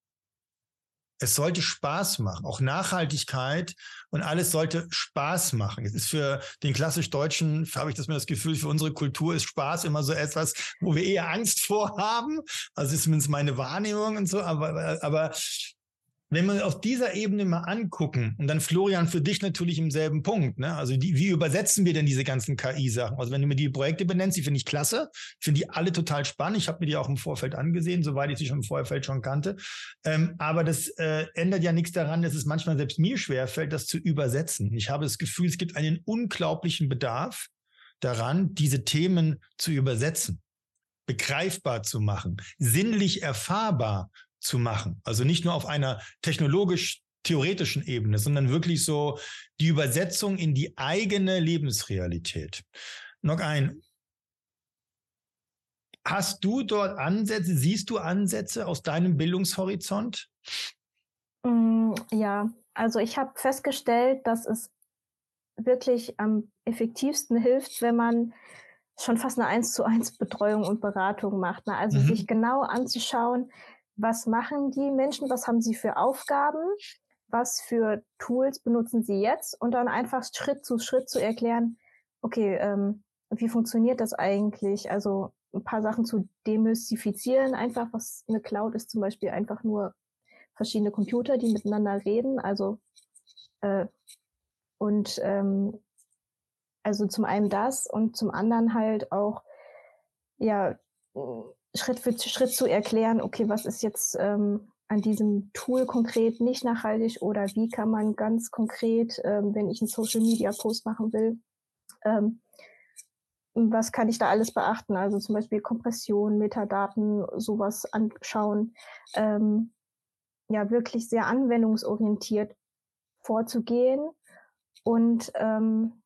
Es sollte Spaß machen. Auch Nachhaltigkeit und alles sollte Spaß machen. Es ist für den klassisch Deutschen, habe ich das mir das Gefühl, für unsere Kultur ist Spaß immer so etwas, wo wir eher Angst vorhaben. Also ist zumindest meine Wahrnehmung und so. Aber, aber wenn wir auf dieser Ebene mal angucken, und dann Florian für dich natürlich im selben Punkt, ne? also die, wie übersetzen wir denn diese ganzen KI-Sachen? Also wenn du mir die Projekte benennst, die finde ich klasse, finde die alle total spannend, ich habe mir die auch im Vorfeld angesehen, soweit ich sie schon im Vorfeld schon kannte, ähm, aber das äh, ändert ja nichts daran, dass es manchmal selbst mir schwerfällt, das zu übersetzen. Ich habe das Gefühl, es gibt einen unglaublichen Bedarf daran, diese Themen zu übersetzen begreifbar zu machen, sinnlich erfahrbar zu machen. Also nicht nur auf einer technologisch theoretischen Ebene, sondern wirklich so die Übersetzung in die eigene Lebensrealität. Noch ein. Hast du dort Ansätze, siehst du Ansätze aus deinem Bildungshorizont? Mm, ja, also ich habe festgestellt, dass es wirklich am effektivsten hilft, wenn man schon fast eine eins zu eins Betreuung und Beratung macht. Ne? Also mhm. sich genau anzuschauen, was machen die Menschen, was haben sie für Aufgaben, was für Tools benutzen sie jetzt und dann einfach Schritt zu Schritt zu erklären, okay, ähm, wie funktioniert das eigentlich? Also ein paar Sachen zu demystifizieren, einfach was eine Cloud ist zum Beispiel einfach nur verschiedene Computer, die miteinander reden. Also äh, und ähm, also zum einen das und zum anderen halt auch ja Schritt für Schritt zu erklären, okay, was ist jetzt ähm, an diesem Tool konkret nicht nachhaltig oder wie kann man ganz konkret, ähm, wenn ich einen Social Media Post machen will, ähm, was kann ich da alles beachten? Also zum Beispiel Kompression, Metadaten, sowas anschauen. Ähm, ja, wirklich sehr anwendungsorientiert vorzugehen und ähm,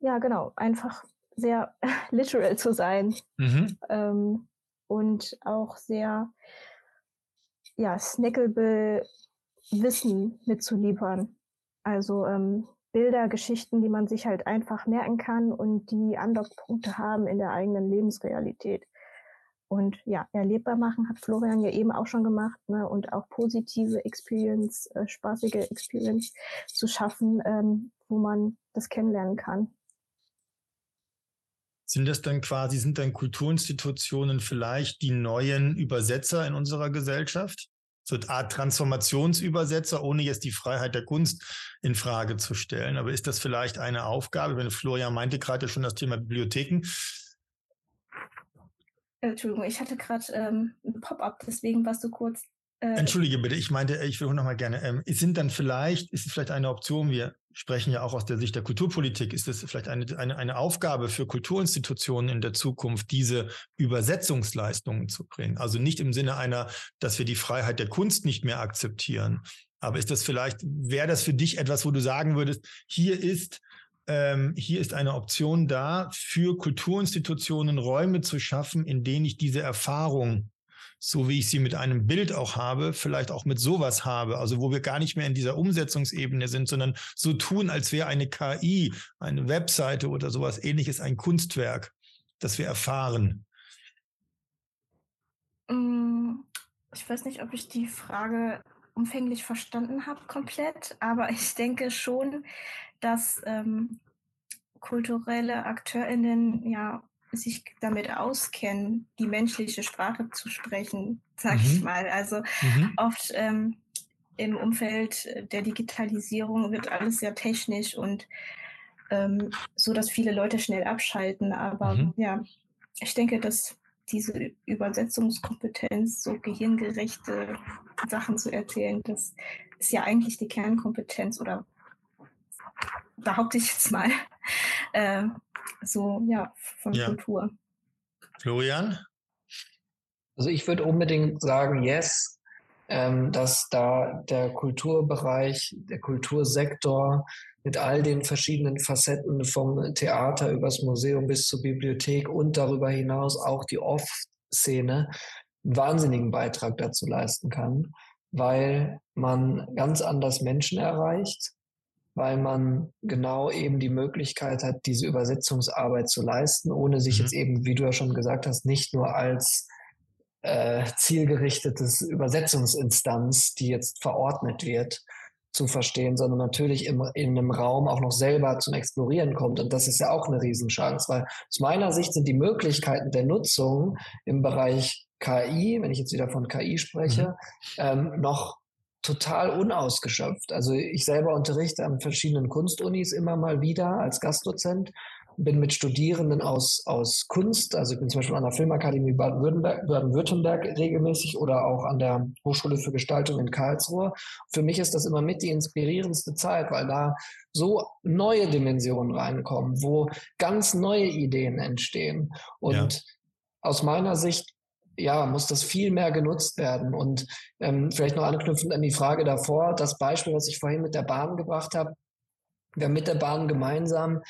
ja, genau, einfach sehr literal zu sein mhm. ähm, und auch sehr ja, snackable Wissen mitzuliefern. Also ähm, Bilder, Geschichten, die man sich halt einfach merken kann und die Andockpunkte haben in der eigenen Lebensrealität. Und ja, erlebbar machen hat Florian ja eben auch schon gemacht, ne? Und auch positive Experience, äh, spaßige Experience zu schaffen, ähm, wo man das kennenlernen kann. Sind das dann quasi, sind dann Kulturinstitutionen vielleicht die neuen Übersetzer in unserer Gesellschaft? So eine Art Transformationsübersetzer, ohne jetzt die Freiheit der Kunst in Frage zu stellen. Aber ist das vielleicht eine Aufgabe? Wenn Florian meinte gerade schon das Thema Bibliotheken, Entschuldigung, ich hatte gerade ähm, ein Pop-up, deswegen warst du kurz. Äh, Entschuldige bitte, ich meinte, ich will noch mal gerne. Ähm, sind dann vielleicht, ist es vielleicht eine Option, wir sprechen ja auch aus der Sicht der Kulturpolitik, ist es vielleicht eine, eine, eine Aufgabe für Kulturinstitutionen in der Zukunft, diese Übersetzungsleistungen zu bringen? Also nicht im Sinne einer, dass wir die Freiheit der Kunst nicht mehr akzeptieren. Aber ist das vielleicht, wäre das für dich etwas, wo du sagen würdest, hier ist ähm, hier ist eine Option da, für Kulturinstitutionen Räume zu schaffen, in denen ich diese Erfahrung, so wie ich sie mit einem Bild auch habe, vielleicht auch mit sowas habe. Also wo wir gar nicht mehr in dieser Umsetzungsebene sind, sondern so tun, als wäre eine KI, eine Webseite oder sowas ähnliches ein Kunstwerk, das wir erfahren. Mm, ich weiß nicht, ob ich die Frage umfänglich verstanden habe komplett, aber ich denke schon, dass ähm, kulturelle AkteurInnen ja sich damit auskennen, die menschliche Sprache zu sprechen, sag mhm. ich mal. Also mhm. oft ähm, im Umfeld der Digitalisierung wird alles sehr technisch und ähm, so, dass viele Leute schnell abschalten. Aber mhm. ja, ich denke, dass diese Übersetzungskompetenz, so gehirngerechte Sachen zu erzählen, das ist ja eigentlich die Kernkompetenz oder behaupte ich jetzt mal, äh, so ja, von ja. Kultur. Florian? Also ich würde unbedingt sagen, yes, ähm, dass da der Kulturbereich, der Kultursektor mit all den verschiedenen Facetten vom Theater übers Museum bis zur Bibliothek und darüber hinaus auch die Off-Szene einen wahnsinnigen Beitrag dazu leisten kann, weil man ganz anders Menschen erreicht, weil man genau eben die Möglichkeit hat, diese Übersetzungsarbeit zu leisten, ohne sich mhm. jetzt eben, wie du ja schon gesagt hast, nicht nur als äh, zielgerichtetes Übersetzungsinstanz, die jetzt verordnet wird, zu verstehen, sondern natürlich im, in einem Raum auch noch selber zum Explorieren kommt. Und das ist ja auch eine Riesenchance, weil aus meiner Sicht sind die Möglichkeiten der Nutzung im Bereich KI, wenn ich jetzt wieder von KI spreche, mhm. ähm, noch total unausgeschöpft. Also ich selber unterrichte an verschiedenen Kunstunis immer mal wieder als Gastdozent, bin mit Studierenden aus, aus Kunst, also ich bin zum Beispiel an der Filmakademie Baden-Württemberg Baden regelmäßig oder auch an der Hochschule für Gestaltung in Karlsruhe. Für mich ist das immer mit die inspirierendste Zeit, weil da so neue Dimensionen reinkommen, wo ganz neue Ideen entstehen. Und ja. aus meiner Sicht ja, muss das viel mehr genutzt werden. Und ähm, vielleicht noch anknüpfend an die Frage davor, das Beispiel, was ich vorhin mit der Bahn gebracht habe, wir haben mit der Bahn gemeinsam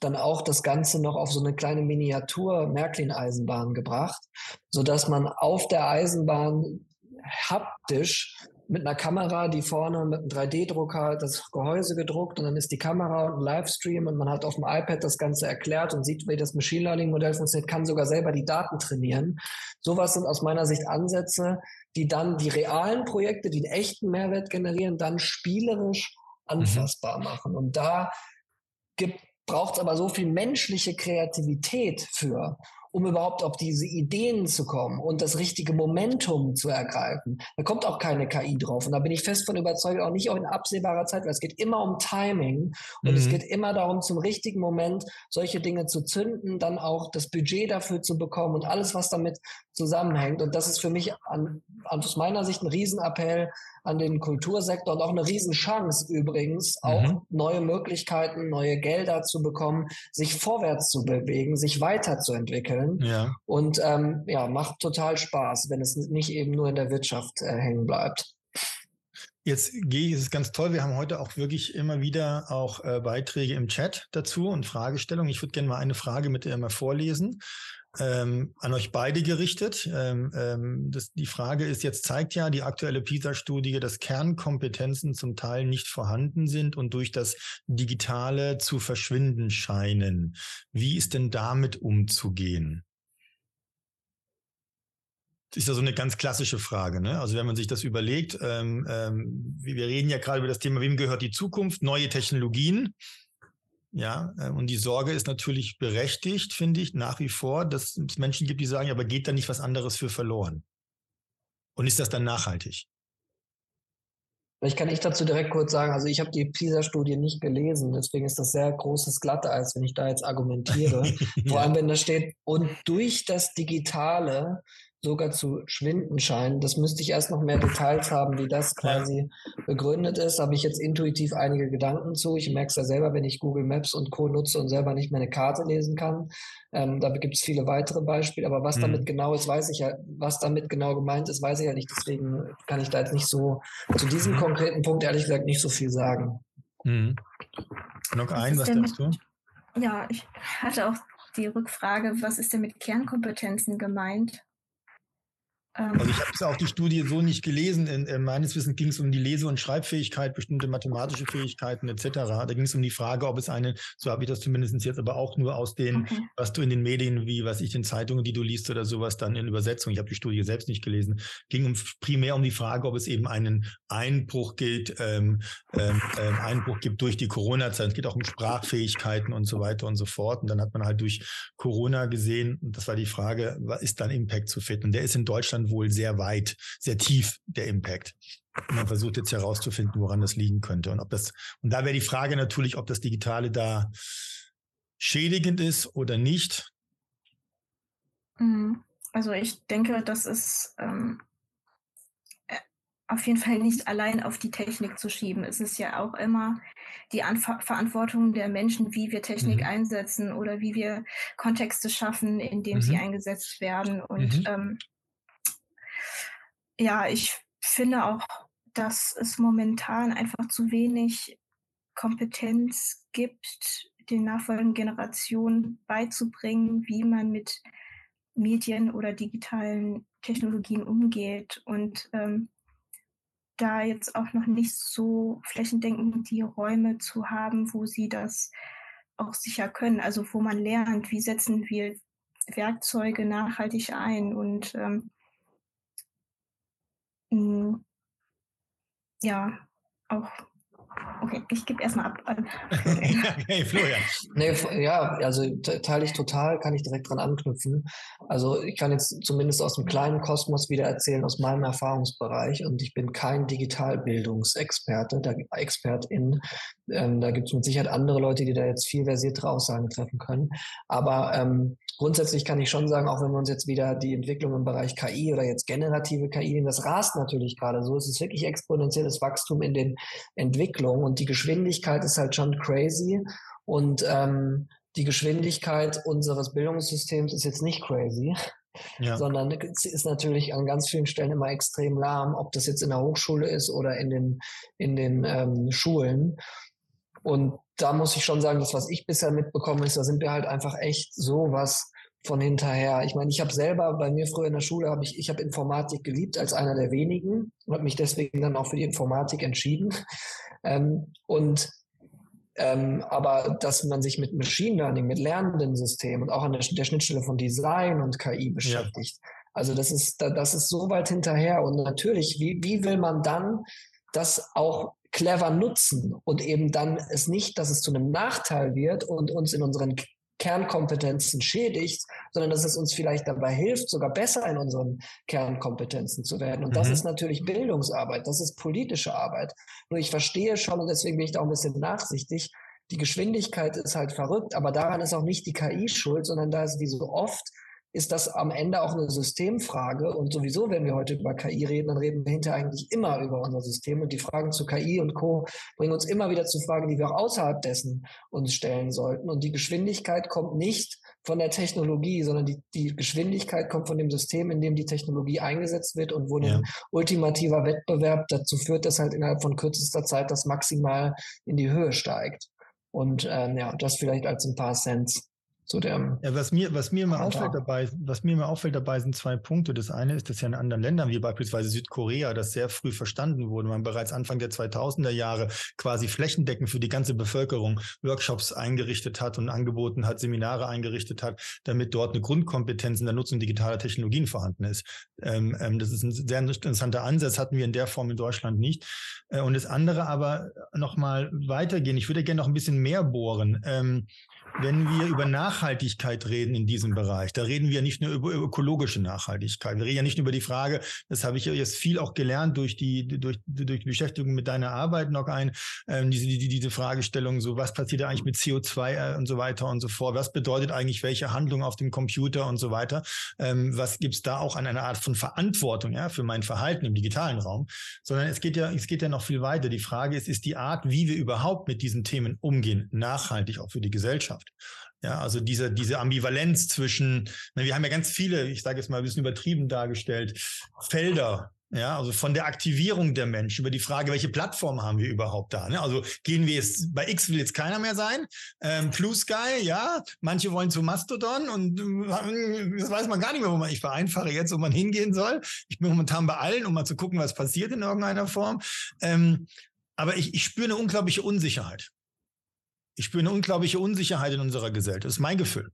dann auch das Ganze noch auf so eine kleine Miniatur Märklin-Eisenbahn gebracht, sodass man auf der Eisenbahn haptisch mit einer Kamera, die vorne mit einem 3D-Drucker das Gehäuse gedruckt und dann ist die Kamera und ein Livestream und man hat auf dem iPad das Ganze erklärt und sieht, wie das Machine Learning Modell funktioniert, kann sogar selber die Daten trainieren. Sowas sind aus meiner Sicht Ansätze, die dann die realen Projekte, die einen echten Mehrwert generieren, dann spielerisch mhm. anfassbar mhm. machen. Und da braucht es aber so viel menschliche Kreativität für um überhaupt auf diese Ideen zu kommen und das richtige Momentum zu ergreifen. Da kommt auch keine KI drauf. Und da bin ich fest von überzeugt, auch nicht auch in absehbarer Zeit, weil es geht immer um Timing und mhm. es geht immer darum, zum richtigen Moment solche Dinge zu zünden, dann auch das Budget dafür zu bekommen und alles, was damit zusammenhängt. Und das ist für mich an, aus meiner Sicht ein Riesenappell an den Kultursektor und auch eine Riesenchance übrigens, auch mhm. neue Möglichkeiten, neue Gelder zu bekommen, sich vorwärts zu bewegen, sich weiterzuentwickeln. Ja. Und ähm, ja, macht total Spaß, wenn es nicht eben nur in der Wirtschaft äh, hängen bleibt. Jetzt gehe ich, es ist ganz toll. Wir haben heute auch wirklich immer wieder auch äh, Beiträge im Chat dazu und Fragestellungen. Ich würde gerne mal eine Frage mit dir mal vorlesen. Ähm, an euch beide gerichtet. Ähm, ähm, das, die Frage ist, jetzt zeigt ja die aktuelle PISA-Studie, dass Kernkompetenzen zum Teil nicht vorhanden sind und durch das Digitale zu verschwinden scheinen. Wie ist denn damit umzugehen? ist ja so eine ganz klassische Frage. Ne? Also wenn man sich das überlegt, ähm, ähm, wir reden ja gerade über das Thema, wem gehört die Zukunft, neue Technologien. Ja, äh, und die Sorge ist natürlich berechtigt, finde ich, nach wie vor, dass es Menschen gibt, die sagen, aber geht da nicht was anderes für verloren? Und ist das dann nachhaltig? Vielleicht kann ich dazu direkt kurz sagen, also ich habe die PISA-Studie nicht gelesen, deswegen ist das sehr großes Glatteis, wenn ich da jetzt argumentiere. ja. Vor allem, wenn da steht, und durch das Digitale sogar zu schwinden scheinen. Das müsste ich erst noch mehr Details haben, wie das quasi ja. begründet ist. Habe ich jetzt intuitiv einige Gedanken zu. Ich merke es ja selber, wenn ich Google Maps und Co. nutze und selber nicht mehr eine Karte lesen kann. Ähm, da gibt es viele weitere Beispiele. Aber was mhm. damit genau ist, weiß ich ja, was damit genau gemeint ist, weiß ich ja nicht. Deswegen kann ich da jetzt nicht so zu diesem mhm. konkreten Punkt ehrlich gesagt nicht so viel sagen. Mhm. Noch ein, was sagst du? Ja, ich hatte auch die Rückfrage, was ist denn mit Kernkompetenzen gemeint? Also ich habe auch die Studie so nicht gelesen. In, in meines Wissens ging es um die Lese- und Schreibfähigkeit, bestimmte mathematische Fähigkeiten etc. Da ging es um die Frage, ob es eine, so habe ich das zumindest jetzt aber auch nur aus den, okay. was du in den Medien, wie was ich in Zeitungen, die du liest oder sowas, dann in Übersetzung, ich habe die Studie selbst nicht gelesen, ging um, primär um die Frage, ob es eben einen Einbruch gilt, ähm, ähm, ähm, Einbruch gibt durch die Corona-Zeit. Es geht auch um Sprachfähigkeiten und so weiter und so fort. Und dann hat man halt durch Corona gesehen, und das war die Frage, ist dann Impact zu finden? Der ist in Deutschland wohl sehr weit, sehr tief, der Impact. Und man versucht jetzt herauszufinden, woran das liegen könnte. Und ob das, und da wäre die Frage natürlich, ob das Digitale da schädigend ist oder nicht. Mhm. Also ich denke, das ist ähm, äh, auf jeden Fall nicht allein auf die Technik zu schieben. Es ist ja auch immer die Anf Verantwortung der Menschen, wie wir Technik mhm. einsetzen oder wie wir Kontexte schaffen, in denen mhm. sie eingesetzt werden. Und mhm. ähm, ja, ich finde auch, dass es momentan einfach zu wenig Kompetenz gibt, den nachfolgenden Generationen beizubringen, wie man mit Medien oder digitalen Technologien umgeht. Und ähm, da jetzt auch noch nicht so flächendeckend die Räume zu haben, wo sie das auch sicher können. Also wo man lernt, wie setzen wir Werkzeuge nachhaltig ein und ähm, hm, ja, auch Okay, ich gebe erstmal ab. hey, Florian. Nee, ja, also teile ich total, kann ich direkt dran anknüpfen. Also ich kann jetzt zumindest aus dem kleinen Kosmos wieder erzählen, aus meinem Erfahrungsbereich. Und ich bin kein Digitalbildungsexperte, da, Expertin. Ähm, da gibt es mit Sicherheit andere Leute, die da jetzt viel versiertere Aussagen treffen können. Aber ähm, grundsätzlich kann ich schon sagen, auch wenn wir uns jetzt wieder die Entwicklung im Bereich KI oder jetzt generative KI, das rast natürlich gerade so. Es ist wirklich exponentielles Wachstum in den Entwicklungen und die Geschwindigkeit ist halt schon crazy. Und ähm, die Geschwindigkeit unseres Bildungssystems ist jetzt nicht crazy. Ja. sondern ist natürlich an ganz vielen Stellen immer extrem lahm, ob das jetzt in der Hochschule ist oder in den, in den ähm, Schulen. Und da muss ich schon sagen, das, was ich bisher mitbekommen ist, da sind wir halt einfach echt sowas von hinterher. Ich meine, ich habe selber bei mir früher in der Schule habe ich ich habe Informatik geliebt als einer der wenigen und habe mich deswegen dann auch für die Informatik entschieden. Ähm, und ähm, aber dass man sich mit Machine Learning, mit lernenden Systemen und auch an der, der Schnittstelle von Design und KI beschäftigt. Ja. Also das ist das ist so weit hinterher und natürlich, wie wie will man dann das auch clever nutzen und eben dann es nicht, dass es zu einem Nachteil wird und uns in unseren Kernkompetenzen schädigt, sondern dass es uns vielleicht dabei hilft, sogar besser in unseren Kernkompetenzen zu werden. Und das mhm. ist natürlich Bildungsarbeit, das ist politische Arbeit. Nur ich verstehe schon, und deswegen bin ich da auch ein bisschen nachsichtig, die Geschwindigkeit ist halt verrückt, aber daran ist auch nicht die KI schuld, sondern da ist wie so oft ist das am Ende auch eine Systemfrage. Und sowieso, wenn wir heute über KI reden, dann reden wir hinterher eigentlich immer über unser System. Und die Fragen zu KI und Co. bringen uns immer wieder zu Fragen, die wir auch außerhalb dessen uns stellen sollten. Und die Geschwindigkeit kommt nicht von der Technologie, sondern die, die Geschwindigkeit kommt von dem System, in dem die Technologie eingesetzt wird und wo ja. ein ultimativer Wettbewerb dazu führt, dass halt innerhalb von kürzester Zeit das maximal in die Höhe steigt. Und ähm, ja, das vielleicht als ein paar Cents so der, ja, was mir, was mir immer auffällt dabei, was mir immer auffällt dabei sind zwei Punkte. Das eine ist, dass ja in anderen Ländern, wie beispielsweise Südkorea, das sehr früh verstanden wurde, man bereits Anfang der 2000er Jahre quasi flächendeckend für die ganze Bevölkerung Workshops eingerichtet hat und angeboten hat, Seminare eingerichtet hat, damit dort eine Grundkompetenz in der Nutzung digitaler Technologien vorhanden ist. Ähm, ähm, das ist ein sehr interessanter Ansatz, hatten wir in der Form in Deutschland nicht. Äh, und das andere aber nochmal weitergehen. Ich würde gerne noch ein bisschen mehr bohren. Ähm, wenn wir über Nachhaltigkeit reden in diesem Bereich, da reden wir nicht nur über ökologische Nachhaltigkeit. Wir reden ja nicht nur über die Frage, das habe ich jetzt viel auch gelernt durch die, durch, durch die Beschäftigung mit deiner Arbeit noch ein, ähm, diese, die, diese Fragestellung, so was passiert eigentlich mit CO2 äh, und so weiter und so fort. Was bedeutet eigentlich welche Handlung auf dem Computer und so weiter? Ähm, was gibt es da auch an einer Art von Verantwortung ja, für mein Verhalten im digitalen Raum? Sondern es geht ja, es geht ja noch viel weiter. Die Frage ist, ist die Art, wie wir überhaupt mit diesen Themen umgehen, nachhaltig auch für die Gesellschaft? Gesellschaft. Ja, also diese, diese Ambivalenz zwischen, wir haben ja ganz viele, ich sage jetzt mal ein bisschen übertrieben dargestellt, Felder, ja, also von der Aktivierung der Menschen über die Frage, welche Plattform haben wir überhaupt da? Ne? Also gehen wir jetzt, bei X will jetzt keiner mehr sein. Ähm, Blue Sky, ja, manche wollen zu Mastodon und äh, das weiß man gar nicht mehr, wo man, ich vereinfache jetzt, wo man hingehen soll. Ich bin momentan bei allen, um mal zu gucken, was passiert in irgendeiner Form. Ähm, aber ich, ich spüre eine unglaubliche Unsicherheit. Ich spüre eine unglaubliche Unsicherheit in unserer Gesellschaft. Das ist mein Gefühl.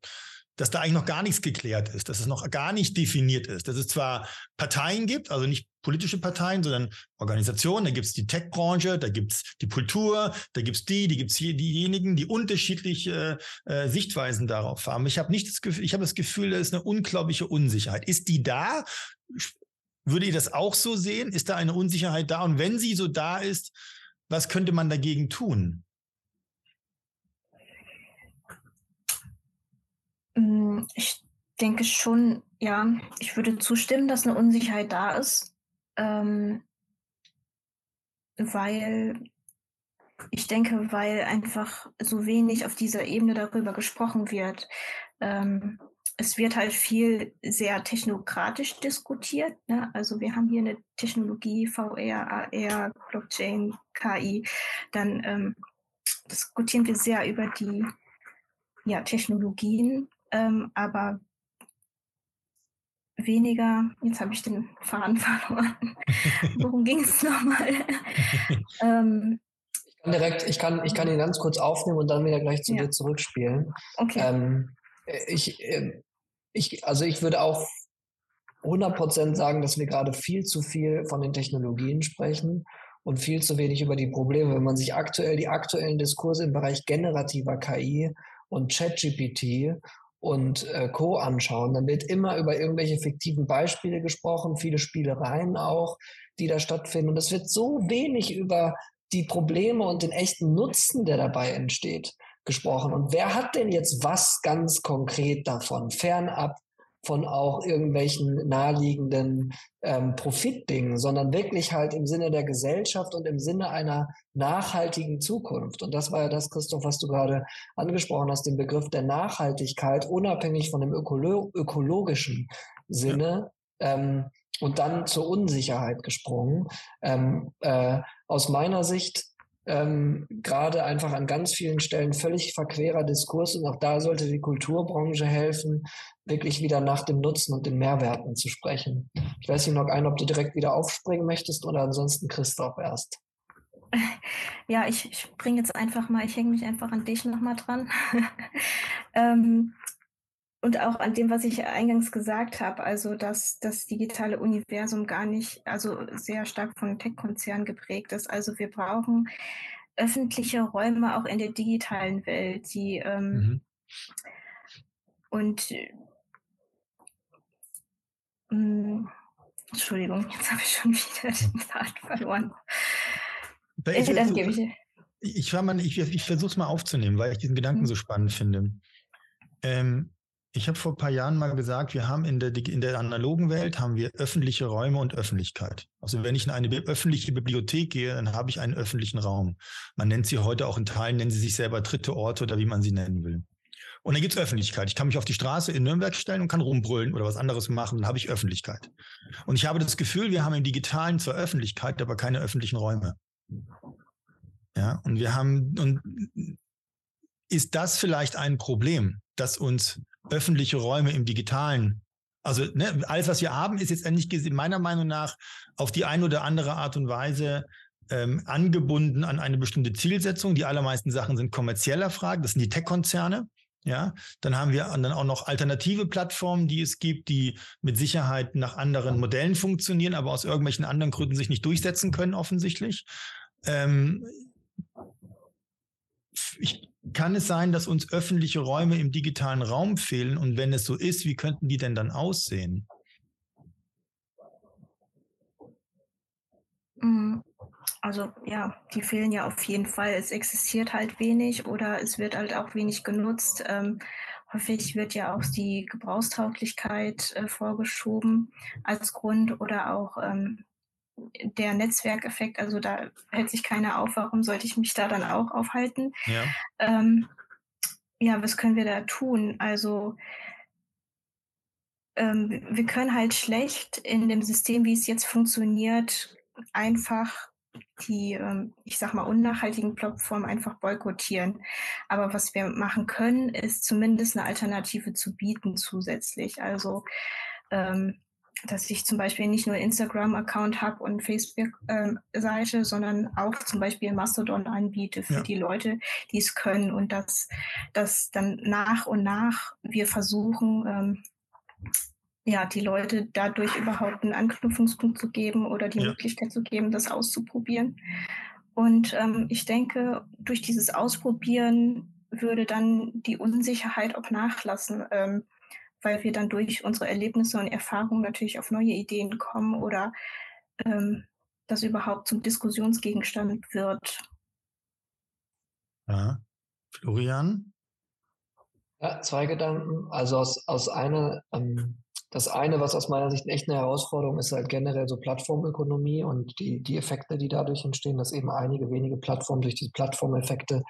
Dass da eigentlich noch gar nichts geklärt ist, dass es noch gar nicht definiert ist, dass es zwar Parteien gibt, also nicht politische Parteien, sondern Organisationen, da gibt es die Tech-Branche, da gibt es die Kultur, da gibt es die, die gibt es hier diejenigen, die unterschiedliche äh, Sichtweisen darauf haben. Ich habe nicht das Gefühl, ich habe das Gefühl, da ist eine unglaubliche Unsicherheit. Ist die da? Würde ihr das auch so sehen? Ist da eine Unsicherheit da? Und wenn sie so da ist, was könnte man dagegen tun? Ich denke schon, ja, ich würde zustimmen, dass eine Unsicherheit da ist, ähm, weil ich denke, weil einfach so wenig auf dieser Ebene darüber gesprochen wird. Ähm, es wird halt viel sehr technokratisch diskutiert. Ne? Also wir haben hier eine Technologie, VR, AR, Blockchain, KI. Dann ähm, diskutieren wir sehr über die ja, Technologien ähm, aber weniger, jetzt habe ich den Faden verloren. Worum ging es nochmal? ähm, ich kann direkt, ich kann, ich kann ihn ganz kurz aufnehmen und dann wieder gleich zu ja. dir zurückspielen. Okay. Ähm, ich, ähm, ich, also ich würde auch 100% sagen, dass wir gerade viel zu viel von den Technologien sprechen und viel zu wenig über die Probleme. Wenn man sich aktuell die aktuellen Diskurse im Bereich generativer KI und ChatGPT und äh, Co. anschauen, dann wird immer über irgendwelche fiktiven Beispiele gesprochen, viele Spielereien auch, die da stattfinden. Und es wird so wenig über die Probleme und den echten Nutzen, der dabei entsteht, gesprochen. Und wer hat denn jetzt was ganz konkret davon, fernab von auch irgendwelchen naheliegenden ähm, Profitdingen, sondern wirklich halt im Sinne der Gesellschaft und im Sinne einer nachhaltigen Zukunft. Und das war ja das, Christoph, was du gerade angesprochen hast, den Begriff der Nachhaltigkeit, unabhängig von dem ökolo ökologischen Sinne. Ja. Ähm, und dann zur Unsicherheit gesprungen. Ähm, äh, aus meiner Sicht ähm, gerade einfach an ganz vielen Stellen völlig verquerer Diskurs und auch da sollte die Kulturbranche helfen, wirklich wieder nach dem Nutzen und den Mehrwerten zu sprechen. Ich weiß nicht noch ein, ob du direkt wieder aufspringen möchtest oder ansonsten Christoph erst. Ja, ich springe jetzt einfach mal, ich hänge mich einfach an dich nochmal dran. ähm, und auch an dem, was ich eingangs gesagt habe, also dass das digitale Universum gar nicht, also sehr stark von Tech-Konzernen geprägt ist. Also wir brauchen öffentliche Räume auch in der digitalen Welt, die ähm, mhm. und ähm, Entschuldigung, jetzt habe ich schon wieder den Faden verloren. Ich, äh, ich, ich, ich, ich versuche es mal aufzunehmen, weil ich diesen Gedanken mhm. so spannend finde. Ähm, Ich habe vor ein paar Jahren mal gesagt, wir haben in der, in der analogen Welt haben wir öffentliche Räume und Öffentlichkeit. Also wenn ich in eine öffentliche Bibliothek gehe, dann habe ich einen öffentlichen Raum. Man nennt sie heute auch in Teilen, nennen sie sich selber dritte Orte oder wie man sie nennen will. Und dann gibt es Öffentlichkeit. Ich kann mich auf die Straße in Nürnberg stellen und kann rumbrüllen oder was anderes machen, dann habe ich Öffentlichkeit. Und ich habe das Gefühl, wir haben im Digitalen zwar Öffentlichkeit, aber keine öffentlichen Räume. Ja, und wir haben, und ist das vielleicht ein Problem, dass uns öffentliche Räume im Digitalen, also ne, alles, was wir haben, ist jetzt endlich meiner Meinung nach auf die eine oder andere Art und Weise ähm, angebunden an eine bestimmte Zielsetzung. Die allermeisten Sachen sind kommerzieller Fragen, das sind die Tech-Konzerne. Ja, dann haben wir dann auch noch alternative Plattformen, die es gibt, die mit Sicherheit nach anderen Modellen funktionieren, aber aus irgendwelchen anderen Gründen sich nicht durchsetzen können, offensichtlich. Ähm, ich, kann es sein, dass uns öffentliche Räume im digitalen Raum fehlen? Und wenn es so ist, wie könnten die denn dann aussehen? Mhm. Also ja, die fehlen ja auf jeden Fall. Es existiert halt wenig oder es wird halt auch wenig genutzt. Ähm, häufig wird ja auch die Gebrauchstauglichkeit äh, vorgeschoben als Grund oder auch ähm, der Netzwerkeffekt. Also da hält sich keiner auf. Warum sollte ich mich da dann auch aufhalten? Ja, ähm, ja was können wir da tun? Also ähm, wir können halt schlecht in dem System, wie es jetzt funktioniert, einfach die, ähm, ich sag mal, unnachhaltigen Plattformen einfach boykottieren. Aber was wir machen können, ist zumindest eine Alternative zu bieten zusätzlich. Also, ähm, dass ich zum Beispiel nicht nur Instagram-Account habe und Facebook-Seite, ähm, sondern auch zum Beispiel Mastodon anbiete für ja. die Leute, die es können und dass, dass dann nach und nach wir versuchen, ähm, ja, die Leute dadurch überhaupt einen Anknüpfungspunkt zu geben oder die ja. Möglichkeit zu geben, das auszuprobieren. Und ähm, ich denke, durch dieses Ausprobieren würde dann die Unsicherheit auch nachlassen, ähm, weil wir dann durch unsere Erlebnisse und Erfahrungen natürlich auf neue Ideen kommen oder ähm, das überhaupt zum Diskussionsgegenstand wird. Ja. Florian? Ja, zwei Gedanken. Also aus, aus einer, ähm, das eine, was aus meiner Sicht echt eine Herausforderung ist, halt generell so Plattformökonomie und die, die Effekte, die dadurch entstehen, dass eben einige wenige Plattformen durch diese Plattformeffekte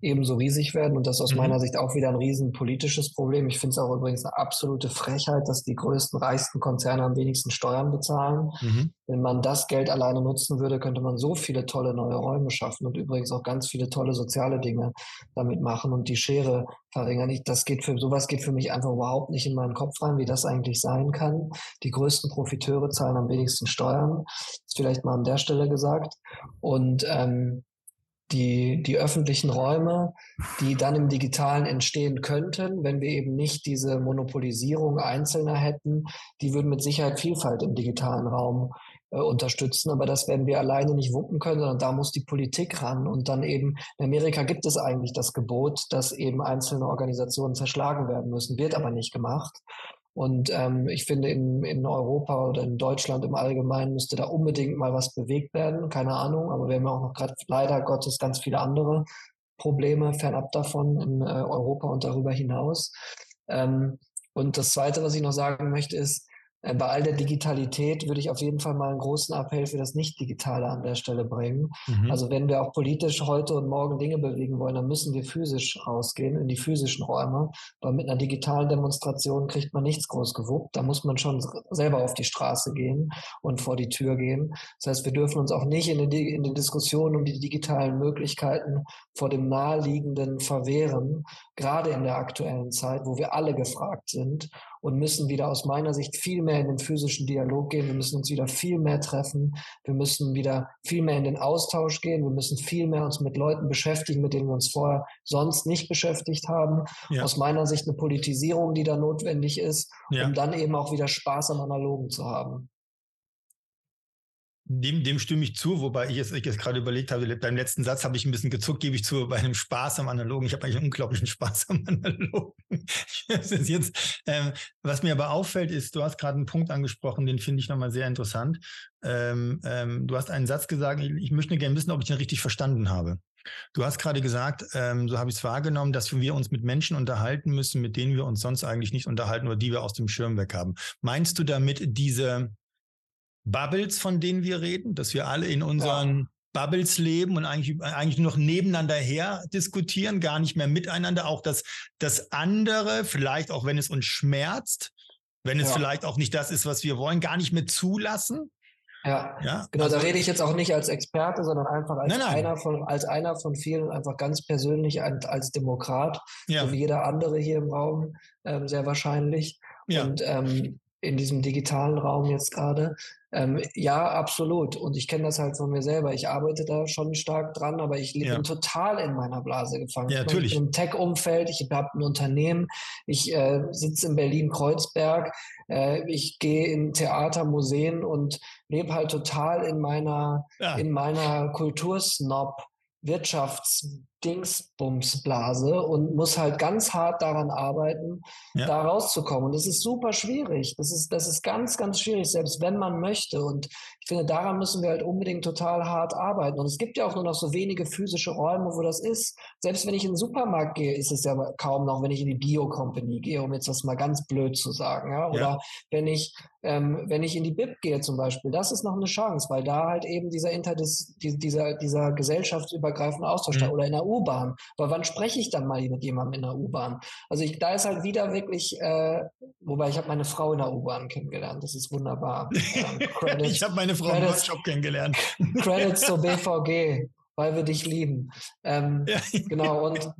ebenso riesig werden. Und das ist aus mhm. meiner Sicht auch wieder ein riesen politisches Problem. Ich finde es auch übrigens eine absolute Frechheit, dass die größten, reichsten Konzerne am wenigsten Steuern bezahlen. Mhm. Wenn man das Geld alleine nutzen würde, könnte man so viele tolle neue Räume schaffen und übrigens auch ganz viele tolle soziale Dinge damit machen und die Schere verringern. Ich, das geht für sowas geht für mich einfach überhaupt nicht in meinen Kopf rein, wie das eigentlich sein kann. Die größten Profiteure zahlen am wenigsten Steuern. Das ist vielleicht mal an der Stelle gesagt. Und ähm, die, die öffentlichen Räume, die dann im Digitalen entstehen könnten, wenn wir eben nicht diese Monopolisierung Einzelner hätten, die würden mit Sicherheit Vielfalt im digitalen Raum äh, unterstützen. Aber das werden wir alleine nicht wuppen können, sondern da muss die Politik ran. Und dann eben, in Amerika gibt es eigentlich das Gebot, dass eben einzelne Organisationen zerschlagen werden müssen, wird aber nicht gemacht. Und ähm, ich finde, in, in Europa oder in Deutschland im Allgemeinen müsste da unbedingt mal was bewegt werden. Keine Ahnung, aber wir haben ja auch noch gerade leider Gottes ganz viele andere Probleme fernab davon in äh, Europa und darüber hinaus. Ähm, und das Zweite, was ich noch sagen möchte, ist, bei all der Digitalität würde ich auf jeden Fall mal einen großen Appell für das Nicht-Digitale an der Stelle bringen. Mhm. Also wenn wir auch politisch heute und morgen Dinge bewegen wollen, dann müssen wir physisch rausgehen in die physischen Räume. Weil mit einer digitalen Demonstration kriegt man nichts groß gewuppt. Da muss man schon selber auf die Straße gehen und vor die Tür gehen. Das heißt, wir dürfen uns auch nicht in die, in die Diskussion um die digitalen Möglichkeiten vor dem Naheliegenden verwehren, gerade in der aktuellen Zeit, wo wir alle gefragt sind und müssen wieder aus meiner Sicht viel mehr in den physischen Dialog gehen. Wir müssen uns wieder viel mehr treffen. Wir müssen wieder viel mehr in den Austausch gehen. Wir müssen viel mehr uns mit Leuten beschäftigen, mit denen wir uns vorher sonst nicht beschäftigt haben. Ja. Aus meiner Sicht eine Politisierung, die da notwendig ist, ja. um dann eben auch wieder Spaß am Analogen zu haben. Dem, dem stimme ich zu, wobei ich jetzt, ich jetzt gerade überlegt habe, beim letzten Satz habe ich ein bisschen gezuckt, gebe ich zu, bei einem Spaß am Analogen. Ich habe eigentlich einen unglaublichen Spaß am Analogen. jetzt, ähm, was mir aber auffällt, ist, du hast gerade einen Punkt angesprochen, den finde ich nochmal sehr interessant. Ähm, ähm, du hast einen Satz gesagt, ich, ich möchte gerne wissen, ob ich den richtig verstanden habe. Du hast gerade gesagt, ähm, so habe ich es wahrgenommen, dass wir uns mit Menschen unterhalten müssen, mit denen wir uns sonst eigentlich nicht unterhalten oder die wir aus dem Schirm weg haben. Meinst du damit diese Bubbles, von denen wir reden, dass wir alle in unseren ja. Bubbles leben und eigentlich, eigentlich nur noch nebeneinander her diskutieren, gar nicht mehr miteinander. Auch das, das andere, vielleicht auch wenn es uns schmerzt, wenn es ja. vielleicht auch nicht das ist, was wir wollen, gar nicht mehr zulassen. Ja, ja? genau. Also, da rede ich jetzt auch nicht als Experte, sondern einfach als nein, nein. einer von als einer von vielen, einfach ganz persönlich als, als Demokrat, ja. so wie jeder andere hier im Raum, ähm, sehr wahrscheinlich. Ja. Und ähm, in diesem digitalen Raum jetzt gerade. Ähm, ja, absolut. Und ich kenne das halt von mir selber. Ich arbeite da schon stark dran, aber ich ja. bin total in meiner Blase gefangen. Ja, natürlich. Ich bin im Tech-Umfeld, ich habe ein Unternehmen, ich äh, sitze in Berlin-Kreuzberg, äh, ich gehe in Theater, Museen und lebe halt total in meiner, ja. in meiner Kultursnob. Wirtschafts Dingsbumsblase und muss halt ganz hart daran arbeiten, ja. da rauszukommen. Und das ist super schwierig. Das ist, das ist ganz, ganz schwierig, selbst wenn man möchte. Und ich finde, daran müssen wir halt unbedingt total hart arbeiten. Und es gibt ja auch nur noch so wenige physische Räume, wo das ist. Selbst wenn ich in den Supermarkt gehe, ist es ja kaum noch, wenn ich in die Bio-Company gehe, um jetzt das mal ganz blöd zu sagen. Ja? Oder ja. wenn ich ähm, wenn ich in die BIP gehe zum Beispiel, das ist noch eine Chance, weil da halt eben dieser Interdis, dieser, dieser gesellschaftsübergreifende Austausch mhm. oder in der U-Bahn. Aber wann spreche ich dann mal mit jemandem in der U-Bahn? Also ich, da ist halt wieder wirklich, äh, wobei ich habe meine Frau in der U-Bahn kennengelernt. Das ist wunderbar. Ähm, Credits, ich habe meine Frau Credits, im Workshop kennengelernt. Credits zur BVG, weil wir dich lieben. Ähm, ja. Genau und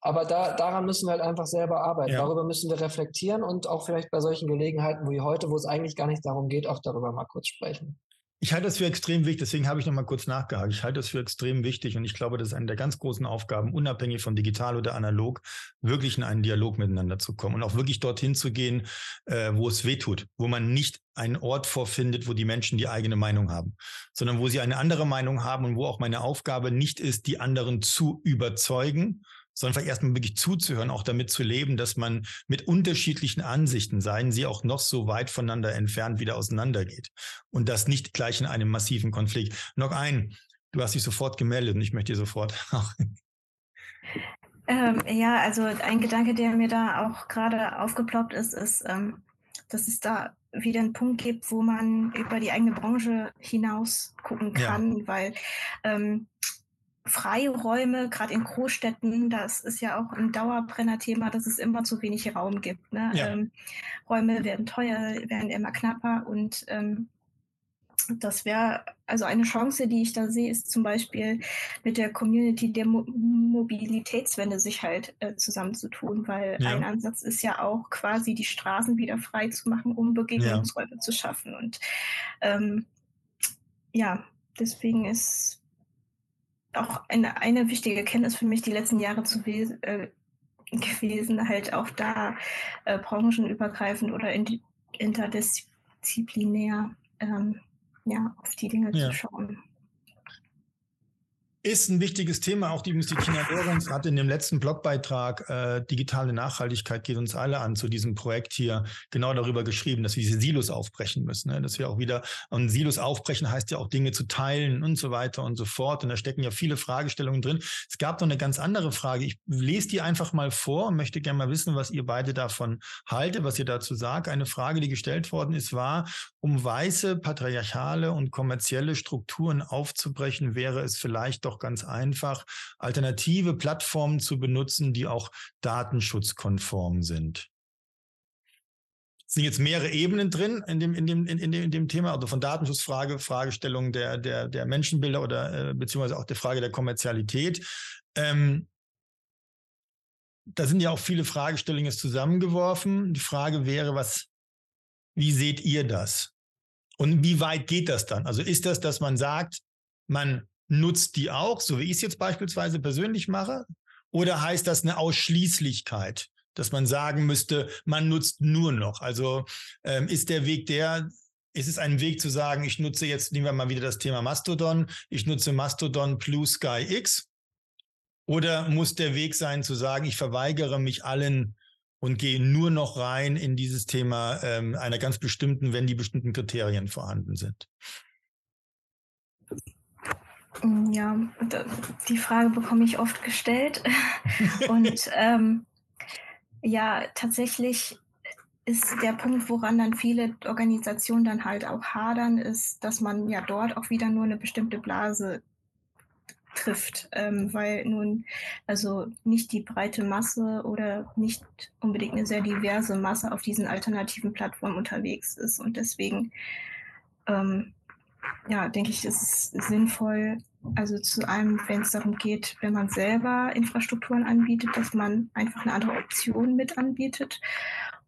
aber da, daran müssen wir halt einfach selber arbeiten. Ja. Darüber müssen wir reflektieren und auch vielleicht bei solchen Gelegenheiten wie heute, wo es eigentlich gar nicht darum geht, auch darüber mal kurz sprechen. Ich halte das für extrem wichtig, deswegen habe ich noch mal kurz nachgehakt. Ich halte das für extrem wichtig und ich glaube, das ist eine der ganz großen Aufgaben, unabhängig von digital oder analog, wirklich in einen Dialog miteinander zu kommen und auch wirklich dorthin zu gehen, äh, wo es weh tut, wo man nicht einen Ort vorfindet, wo die Menschen die eigene Meinung haben, sondern wo sie eine andere Meinung haben und wo auch meine Aufgabe nicht ist, die anderen zu überzeugen, sondern vielleicht erstmal wirklich zuzuhören, auch damit zu leben, dass man mit unterschiedlichen Ansichten, seien sie auch noch so weit voneinander entfernt, wieder auseinandergeht. Und das nicht gleich in einem massiven Konflikt. Noch ein, du hast dich sofort gemeldet und ich möchte dir sofort auch. Ähm, ja, also ein Gedanke, der mir da auch gerade aufgeploppt ist, ist, ähm, dass es da wieder einen Punkt gibt, wo man über die eigene Branche hinaus gucken kann, ja. weil ähm, Freiräume, gerade in Großstädten, das ist ja auch ein Dauerbrenner-Thema, dass es immer zu wenig Raum gibt. Ne? Ja. Ähm, Räume werden teuer, werden immer knapper und ähm, das wäre also eine Chance, die ich da sehe, ist zum Beispiel mit der Community der Mo Mobilitätswende sich halt äh, zusammenzutun, weil ja. ein Ansatz ist ja auch quasi die Straßen wieder frei zu machen, um Begegnungsräume ja. zu schaffen. Und ähm, ja, deswegen ist auch eine, eine wichtige Erkenntnis für mich die letzten Jahre zu äh, gewesen, halt auch da äh, branchenübergreifend oder in, interdisziplinär ähm, ja, auf die Dinge ja. zu schauen. Ist ein wichtiges Thema. Auch die Tina Lorenz hat in dem letzten Blogbeitrag äh, Digitale Nachhaltigkeit geht uns alle an zu diesem Projekt hier genau darüber geschrieben, dass wir diese Silos aufbrechen müssen. Ne? Dass wir auch wieder, und Silos aufbrechen heißt ja auch Dinge zu teilen und so weiter und so fort. Und da stecken ja viele Fragestellungen drin. Es gab noch eine ganz andere Frage. Ich lese die einfach mal vor und möchte gerne mal wissen, was ihr beide davon haltet, was ihr dazu sagt. Eine Frage, die gestellt worden ist, war, um weiße, patriarchale und kommerzielle Strukturen aufzubrechen, wäre es vielleicht doch ganz einfach, alternative Plattformen zu benutzen, die auch datenschutzkonform sind. Es sind jetzt mehrere Ebenen drin in dem, in dem, in, dem, in dem Thema, also von Datenschutzfrage, Fragestellung der, der, der Menschenbilder oder äh, beziehungsweise auch der Frage der Kommerzialität. Ähm, da sind ja auch viele Fragestellungen zusammengeworfen. Die Frage wäre, was, wie seht ihr das? Und wie weit geht das dann? Also ist das, dass man sagt, man nutzt die auch, so wie ich es jetzt beispielsweise persönlich mache? Oder heißt das eine Ausschließlichkeit, dass man sagen müsste, man nutzt nur noch? Also ähm, ist der Weg der, ist es ein Weg zu sagen, ich nutze jetzt, nehmen wir mal wieder das Thema Mastodon, ich nutze Mastodon Blue Sky X? Oder muss der Weg sein zu sagen, ich verweigere mich allen und gehe nur noch rein in dieses Thema ähm, einer ganz bestimmten, wenn die bestimmten Kriterien vorhanden sind? Mm, ja, die Frage bekomme ich oft gestellt. und ähm, ja, tatsächlich ist der Punkt, woran dann viele Organisationen dann halt auch hadern, ist, dass man ja dort auch wieder nur eine bestimmte Blase trifft, ähm, weil nun also nicht die breite Masse oder nicht unbedingt eine sehr diverse Masse auf diesen alternativen Plattformen unterwegs ist. Und deswegen, ähm, ja, denke ich, ist es sinnvoll, also zu allem, wenn es darum geht, wenn man selber Infrastrukturen anbietet, dass man einfach eine andere Option mit anbietet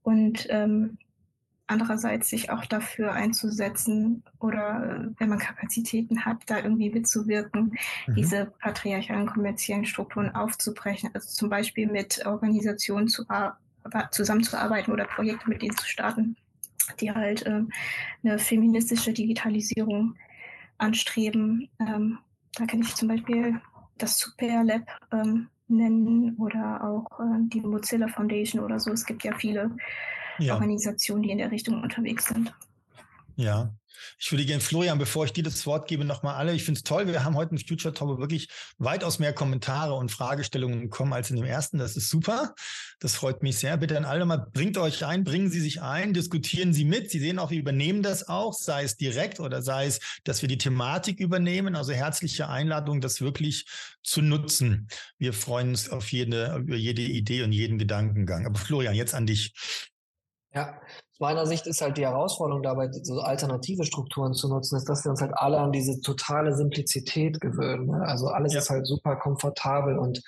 und ähm, andererseits sich auch dafür einzusetzen oder äh, wenn man Kapazitäten hat, da irgendwie mitzuwirken, mhm. diese patriarchalen kommerziellen Strukturen aufzubrechen. Also zum Beispiel mit Organisationen zu, zusammenzuarbeiten oder Projekte mit denen zu starten, die halt äh, eine feministische Digitalisierung anstreben. Ähm, da kann ich zum Beispiel das Super Lab ähm, nennen oder auch äh, die Mozilla Foundation oder so. Es gibt ja viele ja. Organisationen, die in der Richtung unterwegs sind. Ja, ich würde gerne, Florian, bevor ich dir das Wort gebe, nochmal alle. Ich finde es toll. Wir haben heute im Future Talk wirklich weitaus mehr Kommentare und Fragestellungen bekommen als in dem ersten. Das ist super. Das freut mich sehr. Bitte an alle mal, bringt euch ein, bringen Sie sich ein, diskutieren Sie mit. Sie sehen auch, wir übernehmen das auch, sei es direkt oder sei es, dass wir die Thematik übernehmen. Also herzliche Einladung, das wirklich zu nutzen. Wir freuen uns auf jede, über jede Idee und jeden Gedankengang. Aber Florian, jetzt an dich. Ja, aus meiner Sicht ist halt die Herausforderung dabei, so alternative Strukturen zu nutzen, ist, dass wir uns halt alle an diese totale Simplizität gewöhnen. Ne? Also alles ja. ist halt super komfortabel und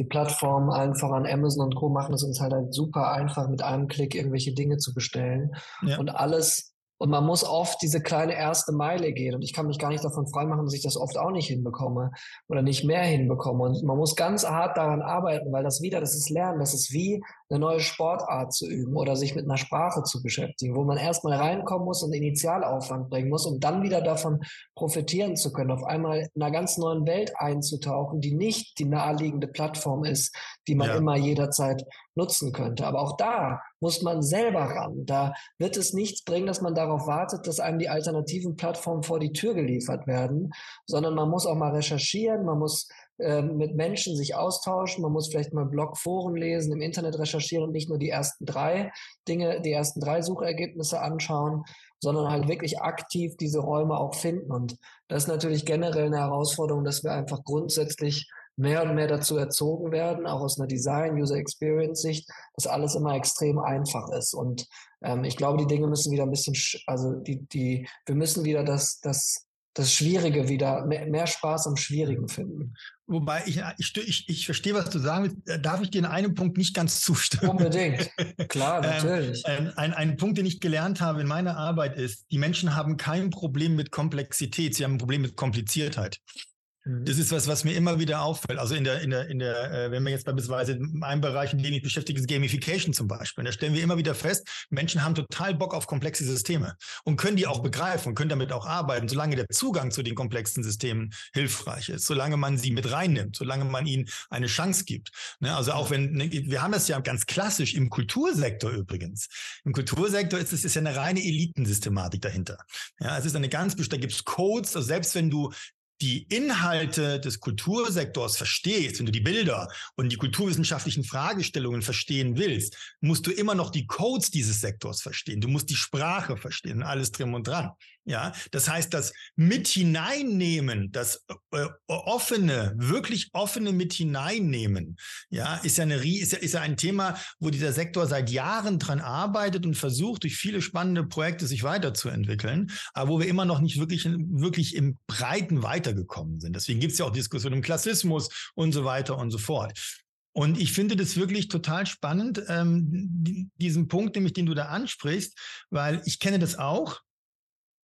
die Plattformen einfach an Amazon und Co. machen es uns halt, halt super einfach, mit einem Klick irgendwelche Dinge zu bestellen. Ja. Und alles und man muss oft diese kleine erste Meile gehen. Und ich kann mich gar nicht davon freimachen, dass ich das oft auch nicht hinbekomme oder nicht mehr hinbekomme. Und man muss ganz hart daran arbeiten, weil das wieder, das ist Lernen, das ist wie eine neue Sportart zu üben oder sich mit einer Sprache zu beschäftigen, wo man erstmal reinkommen muss und Initialaufwand bringen muss, um dann wieder davon profitieren zu können, auf einmal in einer ganz neuen Welt einzutauchen, die nicht die naheliegende Plattform ist, die man ja. immer jederzeit nutzen könnte. Aber auch da muss man selber ran. Da wird es nichts bringen, dass man darauf wartet, dass einem die alternativen Plattformen vor die Tür geliefert werden, sondern man muss auch mal recherchieren, man muss äh, mit Menschen sich austauschen, man muss vielleicht mal Blogforen lesen, im Internet recherchieren und nicht nur die ersten drei Dinge, die ersten drei Suchergebnisse anschauen, sondern halt wirklich aktiv diese Räume auch finden. Und das ist natürlich generell eine Herausforderung, dass wir einfach grundsätzlich mehr und mehr dazu erzogen werden, auch aus einer Design-User-Experience-Sicht, dass alles immer extrem einfach ist. Und ähm, ich glaube, die Dinge müssen wieder ein bisschen, also die, die, wir müssen wieder das, das, das Schwierige wieder, mehr, mehr Spaß am Schwierigen finden. Wobei ich, ich, ich, ich verstehe, was du sagen willst. Äh, darf ich dir in einem Punkt nicht ganz zustimmen? Unbedingt. Klar, ähm, natürlich. Ähm, ein, ein Punkt, den ich gelernt habe in meiner Arbeit ist, die Menschen haben kein Problem mit Komplexität, sie haben ein Problem mit Kompliziertheit. Mhm. Das ist was, was mir immer wieder auffällt. Also in der, in der, in der, äh, wenn wir jetzt beispielsweise in einem Bereich, in dem ich beschäftige, ist Gamification zum Beispiel. Da stellen wir immer wieder fest, Menschen haben total Bock auf komplexe Systeme und können die auch begreifen und können damit auch arbeiten, solange der Zugang zu den komplexen Systemen hilfreich ist, solange man sie mit reinnimmt, solange man ihnen eine Chance gibt. Ne? Also auch wenn, ne, wir haben das ja ganz klassisch im Kultursektor übrigens. Im Kultursektor ist es ist ja eine reine Elitensystematik dahinter. Ja, es ist eine ganz, da gibt es Codes, also selbst wenn du die Inhalte des Kultursektors verstehst, wenn du die Bilder und die kulturwissenschaftlichen Fragestellungen verstehen willst, musst du immer noch die Codes dieses Sektors verstehen. Du musst die Sprache verstehen, alles drin und dran. Ja, das heißt, das mit hineinnehmen, das äh, offene, wirklich offene mit hineinnehmen, ja, ist ja eine, ist ja, ist ja ein Thema, wo dieser Sektor seit Jahren dran arbeitet und versucht, durch viele spannende Projekte sich weiterzuentwickeln, aber wo wir immer noch nicht wirklich, wirklich im Breiten weitergekommen sind. Deswegen gibt es ja auch Diskussionen im Klassismus und so weiter und so fort. Und ich finde das wirklich total spannend, ähm, diesen Punkt, nämlich den du da ansprichst, weil ich kenne das auch.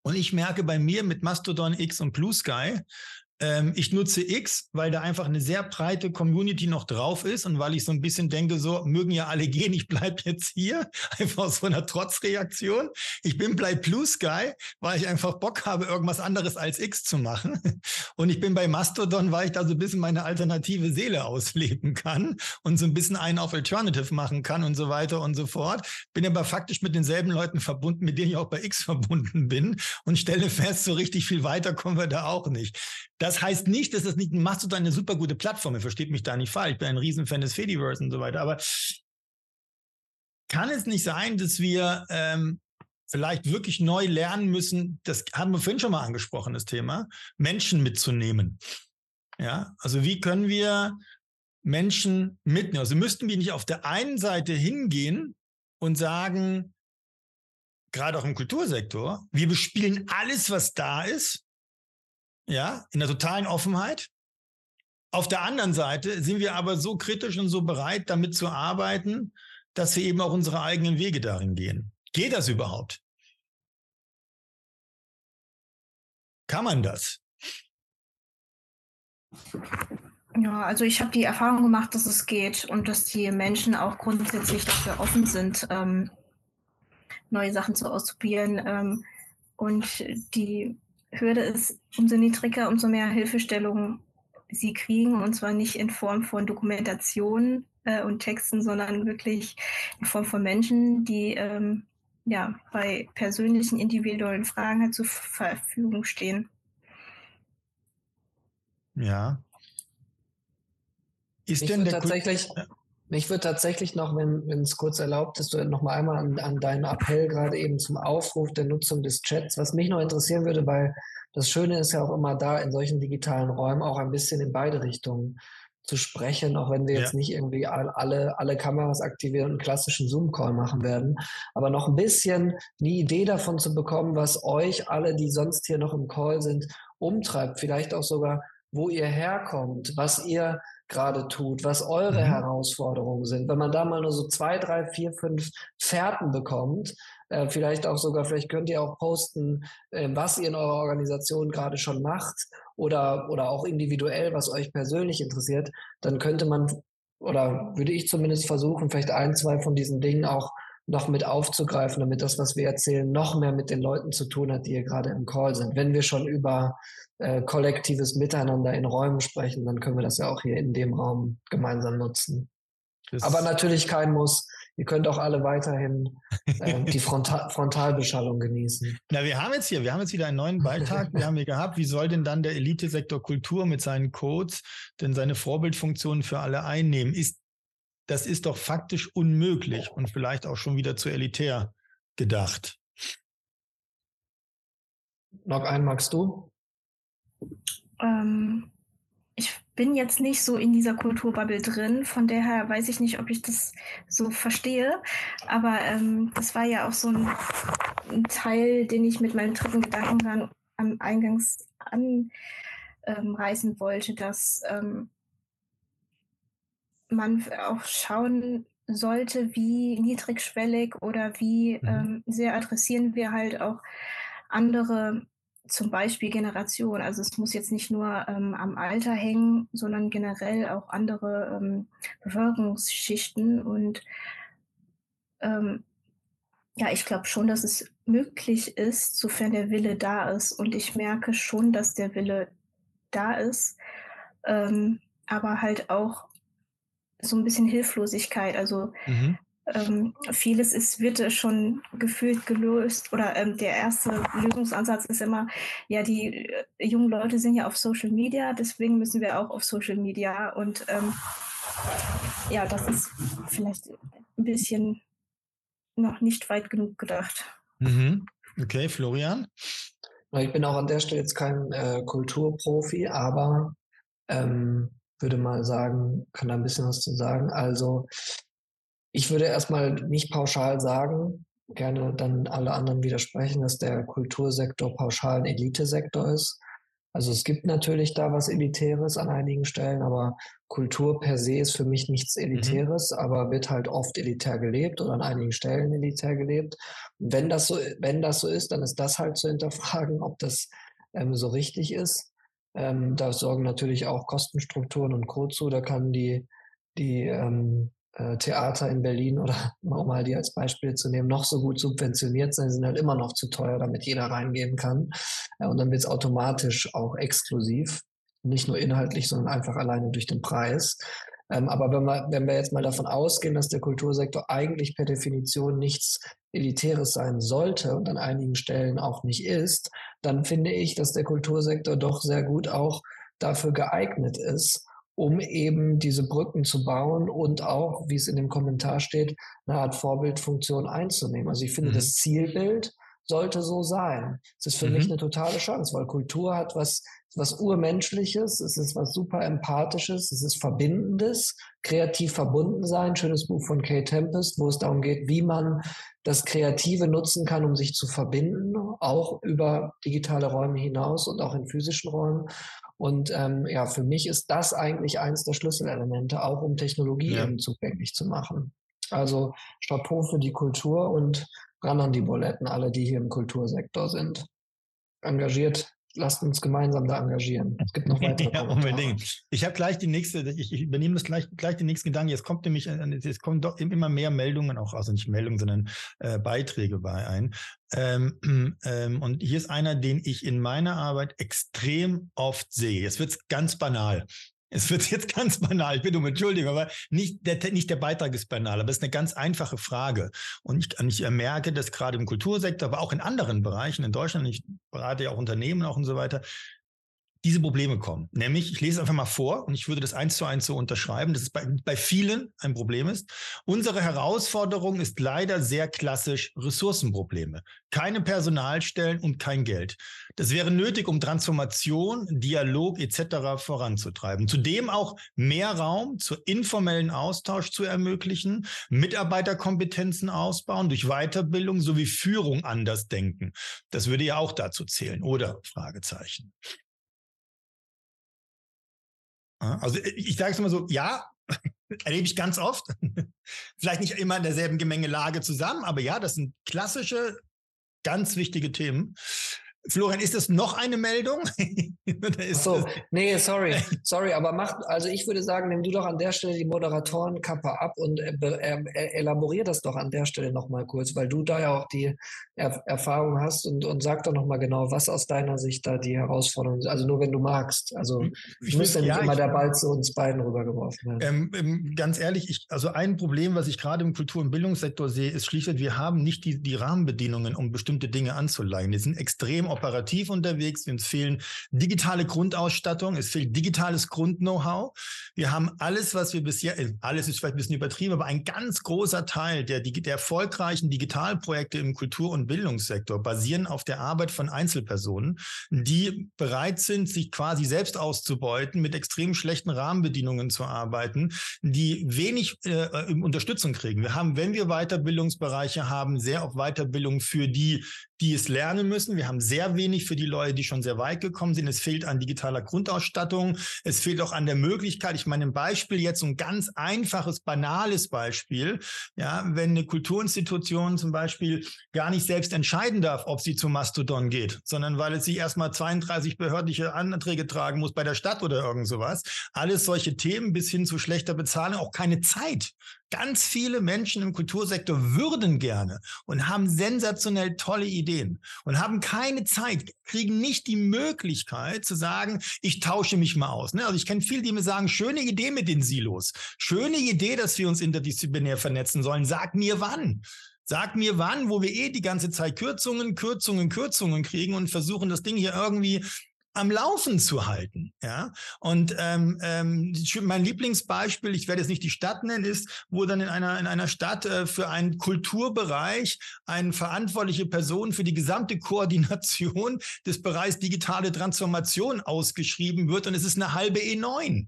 Und ich merke bei mir mit Mastodon X und Blue Sky, Ähm, ich nutze X, weil da einfach eine sehr breite Community noch drauf ist und weil ich so ein bisschen denke, so mögen ja alle gehen, ich bleibe jetzt hier, einfach aus so einer Trotzreaktion. Ich bin bei Blue Sky, weil ich einfach Bock habe, irgendwas anderes als X zu machen. Und ich bin bei Mastodon, weil ich da so ein bisschen meine alternative Seele ausleben kann und so ein bisschen einen auf Alternative machen kann und so weiter und so fort. Bin aber faktisch mit denselben Leuten verbunden, mit denen ich auch bei X verbunden bin und stelle fest, so richtig viel weiter kommen wir da auch nicht. Das heißt nicht, dass das nicht, machst du da eine super gute Plattform, ihr versteht mich da nicht falsch, ich bin ein Riesenfan des Fediverse und so weiter, aber kann es nicht sein, dass wir ähm, vielleicht wirklich neu lernen müssen, das haben wir vorhin schon mal angesprochen, das Thema, Menschen mitzunehmen. Ja, also wie können wir Menschen mitnehmen? Also müssten wir nicht auf der einen Seite hingehen und sagen, gerade auch im Kultursektor, wir bespielen alles, was da ist, ja, in der totalen Offenheit. Auf der anderen Seite sind wir aber so kritisch und so bereit, damit zu arbeiten, dass wir eben auch unsere eigenen Wege darin gehen. Geht das überhaupt? Kann man das? Ja, also ich habe die Erfahrung gemacht, dass es geht und dass die Menschen auch grundsätzlich dafür offen sind, ähm, neue Sachen zu ausprobieren. Ähm, und die Hürde ist umso niedriger, umso mehr Hilfestellung sie kriegen. Und zwar nicht in Form von Dokumentation äh, und Texten, sondern wirklich in Form von Menschen, die ähm, ja, bei persönlichen, individuellen Fragen halt zur Verfügung stehen. Ja. Ist denn der tatsächlich, Kul mich würde tatsächlich noch, wenn es kurz erlaubt ist, noch mal einmal an, an deinen Appell gerade eben zum Aufruf der Nutzung des Chats, was mich noch interessieren würde, weil das Schöne ist ja auch immer da in solchen digitalen Räumen auch ein bisschen in beide Richtungen zu sprechen, auch wenn wir ja. jetzt nicht irgendwie alle, alle Kameras aktivieren und einen klassischen Zoom-Call machen werden, aber noch ein bisschen eine Idee davon zu bekommen, was euch alle, die sonst hier noch im Call sind, umtreibt, vielleicht auch sogar, wo ihr herkommt, was ihr gerade tut, was eure mhm. Herausforderungen sind. Wenn man da mal nur so zwei, drei, vier, fünf Fährten bekommt, äh, vielleicht auch sogar, vielleicht könnt ihr auch posten, äh, was ihr in eurer Organisation gerade schon macht oder, oder auch individuell, was euch persönlich interessiert, dann könnte man oder würde ich zumindest versuchen, vielleicht ein, zwei von diesen Dingen auch noch mit aufzugreifen, damit das, was wir erzählen, noch mehr mit den Leuten zu tun hat, die hier gerade im Call sind. Wenn wir schon über äh, kollektives Miteinander in Räumen sprechen, dann können wir das ja auch hier in dem Raum gemeinsam nutzen. Das Aber natürlich kein Muss. Ihr könnt auch alle weiterhin äh, die Frontal Frontalbeschallung genießen. Na, wir haben jetzt hier, wir haben jetzt wieder einen neuen Beitrag, wir haben hier gehabt. Wie soll denn dann der Elitesektor Kultur mit seinen Codes denn seine Vorbildfunktionen für alle einnehmen? Ist das ist doch faktisch unmöglich und vielleicht auch schon wieder zu elitär gedacht. Noch einen magst du? Ähm, ich bin jetzt nicht so in dieser Kulturbubble drin, von daher weiß ich nicht, ob ich das so verstehe. Aber ähm, das war ja auch so ein, ein, Teil, den ich mit meinem dritten Gedankengang am Eingangs anreißen ähm, wollte, dass ähm, man auch schauen sollte, wie niedrigschwellig oder wie mhm. ähm, sehr adressieren wir halt auch andere, zum Beispiel Generationen. Also es muss jetzt nicht nur ähm, am Alter hängen, sondern generell auch andere ähm, Bevölkerungsschichten. Und ähm, ja, ich glaube schon, dass es möglich ist, sofern der Wille da ist. Und ich merke schon, dass der Wille da ist. Ähm, aber halt auch so ein bisschen Hilflosigkeit. Also mhm. ähm, vieles ist, wird schon gefühlt gelöst oder ähm, der erste Lösungsansatz ist immer, ja, die äh, jungen Leute sind ja auf Social Media, deswegen müssen wir auch auf Social Media und ähm, ja, das ist vielleicht ein bisschen noch nicht weit genug gedacht. Mhm. Okay, Florian? Ich bin auch an der Stelle jetzt kein äh, Kulturprofi, aber ähm, würde mal sagen, kann da ein bisschen was zu sagen. Also ich würde erstmal nicht pauschal sagen, gerne dann alle anderen widersprechen, dass der Kultursektor pauschal ein Elitesektor ist. Also es gibt natürlich da was Elitäres an einigen Stellen, aber Kultur per se ist für mich nichts mhm. Elitäres, mhm. aber wird halt oft elitär gelebt oder an einigen Stellen elitär gelebt. Und wenn das so, wenn das so ist, dann ist das halt zu hinterfragen, ob das ähm, so richtig ist. Ähm, da sorgen natürlich auch Kostenstrukturen und Co. zu. Da kann die, die ähm, äh, Theater in Berlin oder um mal die als Beispiel zu nehmen, noch so gut subventioniert sein, sind halt immer noch zu teuer, damit jeder reingehen kann. Äh, und dann wird es automatisch auch exklusiv. Nicht nur inhaltlich, sondern einfach alleine durch den Preis. Ähm, aber wenn wir, wenn wir jetzt mal davon ausgehen, dass der Kultursektor eigentlich per Definition nichts Elitäres sein sollte und an einigen Stellen auch nicht ist, dann finde ich, dass der Kultursektor doch sehr gut auch dafür geeignet ist, um eben diese Brücken zu bauen und auch, wie es in dem Kommentar steht, eine Art Vorbildfunktion einzunehmen. Also ich finde, mhm. das Zielbild sollte so sein. Es ist für mhm. mich eine totale Chance, weil Kultur hat was was Urmenschliches, es ist was super Empathisches, es ist Verbindendes, kreativ verbunden sein. Schönes Buch von Kay Tempest, wo es darum geht, wie man das Kreative nutzen kann, um sich zu verbinden, auch über digitale Räume hinaus und auch in physischen Räumen. Und ähm, ja, für mich ist das eigentlich eines der Schlüsselelemente, auch um Technologie ja. eben zugänglich zu machen. Also Chapeau für die Kultur und ran an die Buletten, alle, die hier im Kultursektor sind. Engagiert lasst uns gemeinsam da engagieren. Es gibt noch weitere. ja, unbedingt. Ich habe gleich die nächste, ich, ich übernehme das gleich, gleich den nächsten Gedanken. Jetzt kommt nämlich, es kommen doch immer mehr Meldungen, auch also nicht Meldungen, sondern äh, Beiträge bei ein. Ähm, ähm, und hier ist einer, den ich in meiner Arbeit extrem oft sehe. Jetzt wird es ganz banal. Es wird jetzt ganz banal, ich bitte um Entschuldigung, aber nicht der, nicht der Beitrag ist banal, aber es ist eine ganz einfache Frage. Und ich, ich merke, dass gerade im Kultursektor, aber auch in anderen Bereichen in Deutschland, ich berate ja auch Unternehmen auch und so weiter, diese Probleme kommen. Nämlich, ich lese einfach mal vor und ich würde das eins zu eins so unterschreiben, dass es bei, bei vielen ein Problem ist. Unsere Herausforderung ist leider sehr klassisch Ressourcenprobleme. Keine Personalstellen und kein Geld. Das wäre nötig, um Transformation, Dialog etc. voranzutreiben. Zudem auch mehr Raum zur informellen Austausch zu ermöglichen, Mitarbeiterkompetenzen ausbauen, durch Weiterbildung sowie Führung anders denken. Das würde ja auch dazu zählen, oder? Fragezeichen. Also äh, ich sage es immer so, ja, erlebe ich ganz oft. Vielleicht nicht immer in derselben Gemengelage zusammen, aber ja, das sind klassische, ganz wichtige Themen. Florian, ist das noch eine Meldung? so, nee, sorry, sorry, aber mach, also ich würde sagen, nimm du doch an der Stelle die Moderatorenkappe ab und äh, äh, elaborier das doch an der Stelle nochmal kurz, weil du da ja auch die er Erfahrung hast und, und sag doch nochmal genau, was aus deiner Sicht da die Herausforderungen sind. Also nur wenn du magst. Also ich muss ja nicht immer der Ball zu uns beiden rübergeworfen werden. Ähm, ähm, ganz ehrlich, ich, also ein Problem, was ich gerade im Kultur- und Bildungssektor sehe, ist schließlich, wir haben nicht die, die Rahmenbedingungen, um bestimmte Dinge anzuleihen. Wir sind extrem operativ unterwegs. Uns fehlen digitale Grundausstattung, es fehlt digitales Grund-Know-how. Wir haben alles, was wir bisher, äh, alles ist vielleicht ein bisschen übertrieben, aber ein ganz großer Teil der, der erfolgreichen Digitalprojekte im Kultur- und Bildungssektor basieren auf der Arbeit von Einzelpersonen, die bereit sind, sich quasi selbst auszubeuten, mit extrem schlechten Rahmenbedingungen zu arbeiten, die wenig äh, Unterstützung kriegen. Wir haben, wenn wir Weiterbildungsbereiche haben, sehr auf Weiterbildung für die, die es lernen müssen. Wir haben sehr wenig für die Leute, die schon sehr weit gekommen sind. Es fehlt an digitaler Grundausstattung. Es fehlt auch an der Möglichkeit. Ich meine, ein Beispiel jetzt, ein ganz einfaches, banales Beispiel. Ja, wenn eine Kulturinstitution zum Beispiel gar nicht selbst entscheiden darf, ob sie zu Mastodon geht, sondern weil es sich erstmal 32 behördliche Anträge tragen muss bei der Stadt oder irgend sowas. Alles solche Themen bis hin zu schlechter Bezahlung, auch keine Zeit. Ganz viele Menschen im Kultursektor würden gerne und haben sensationell tolle Ideen und haben keine Zeit, kriegen nicht die Möglichkeit zu sagen, ich tausche mich mal aus. Ne? Also ich kenne viele, die mir sagen, schöne Idee mit den Silos, schöne Idee, dass wir uns interdisziplinär vernetzen sollen. Sag mir wann. Sag mir wann, wo wir eh die ganze Zeit Kürzungen, Kürzungen, Kürzungen kriegen und versuchen, das Ding hier irgendwie am Laufen zu halten. Ja? Und ähm, ähm, mein Lieblingsbeispiel, ich werde jetzt nicht die Stadt nennen, ist, wo dann in einer, in einer Stadt äh, für einen Kulturbereich eine verantwortliche Person für die gesamte Koordination des Bereichs digitale Transformation ausgeschrieben wird und es ist eine halbe E9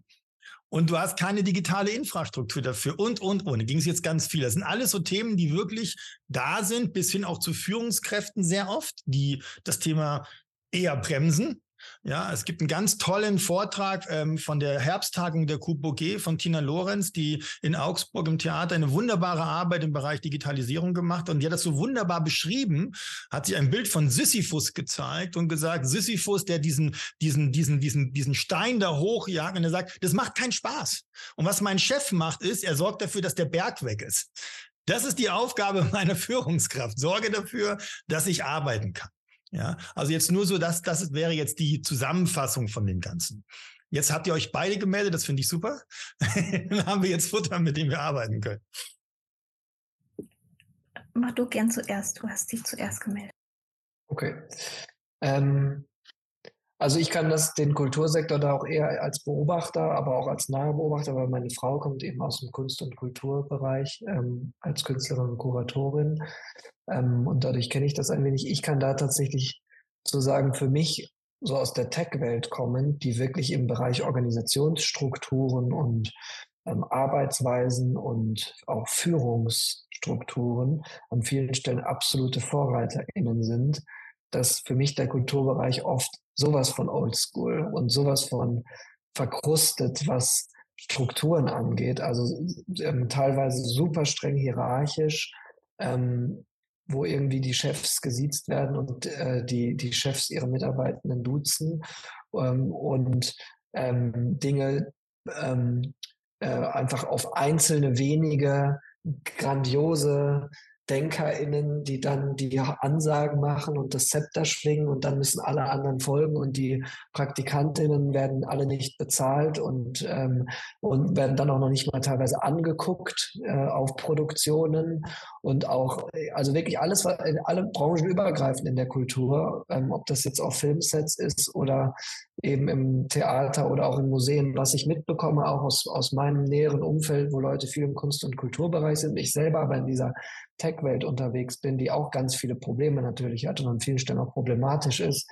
und du hast keine digitale Infrastruktur dafür und, und, und. Da ging es jetzt ganz viel. Das sind alles so Themen, die wirklich da sind, bis hin auch zu Führungskräften sehr oft, die das Thema eher bremsen Ja, es gibt einen ganz tollen Vortrag ähm, von der Herbsttagung der QBOG von Tina Lorenz, die in Augsburg im Theater eine wunderbare Arbeit im Bereich Digitalisierung gemacht hat. Und die hat das so wunderbar beschrieben, hat sie ein Bild von Sisyphus gezeigt und gesagt, Sisyphus, der diesen, diesen, diesen, diesen, diesen Stein da hochjagt und er sagt, das macht keinen Spaß. Und was mein Chef macht, ist, er sorgt dafür, dass der Berg weg ist. Das ist die Aufgabe meiner Führungskraft. Sorge dafür, dass ich arbeiten kann. Ja, also jetzt nur so, dass das wäre jetzt die Zusammenfassung von dem Ganzen. Jetzt habt ihr euch beide gemeldet, das finde ich super. Dann haben wir jetzt Futter, mit dem wir arbeiten können. Mach du gern zuerst, du hast dich zuerst gemeldet. Okay. Ähm, also ich kann das den Kultursektor da auch eher als Beobachter, aber auch als nahe Beobachter, weil meine Frau kommt eben aus dem Kunst- und Kulturbereich ähm, als Künstlerin und Kuratorin. Ähm, und dadurch kenne ich das ein wenig. Ich kann da tatsächlich so sagen, für mich so aus der Tech-Welt kommen, die wirklich im Bereich Organisationsstrukturen und ähm, Arbeitsweisen und auch Führungsstrukturen an vielen Stellen absolute VorreiterInnen sind, dass für mich der Kulturbereich oft sowas von Oldschool und sowas von verkrustet, was Strukturen angeht. Also ähm, teilweise super streng hierarchisch, ähm, wo irgendwie die Chefs gesiezt werden und äh, die, die Chefs ihre Mitarbeitenden duzen ähm, und ähm, Dinge ähm, äh, einfach auf einzelne wenige grandiose DenkerInnen, die dann die Ansagen machen und das Zepter schwingen und dann müssen alle anderen folgen und die PraktikantInnen werden alle nicht bezahlt und, ähm, und werden dann auch noch nicht mal teilweise angeguckt äh, auf Produktionen und auch, also wirklich alles, alle Branchen übergreifend in der Kultur, ähm, ob das jetzt auf Filmsets ist oder eben im Theater oder auch in Museen, was ich mitbekomme, auch aus, aus meinem näheren Umfeld, wo Leute viel im Kunst- und Kulturbereich sind. Ich selber aber in dieser Tech-Welt unterwegs bin, die auch ganz viele Probleme natürlich hat und an vielen Stellen auch problematisch ist,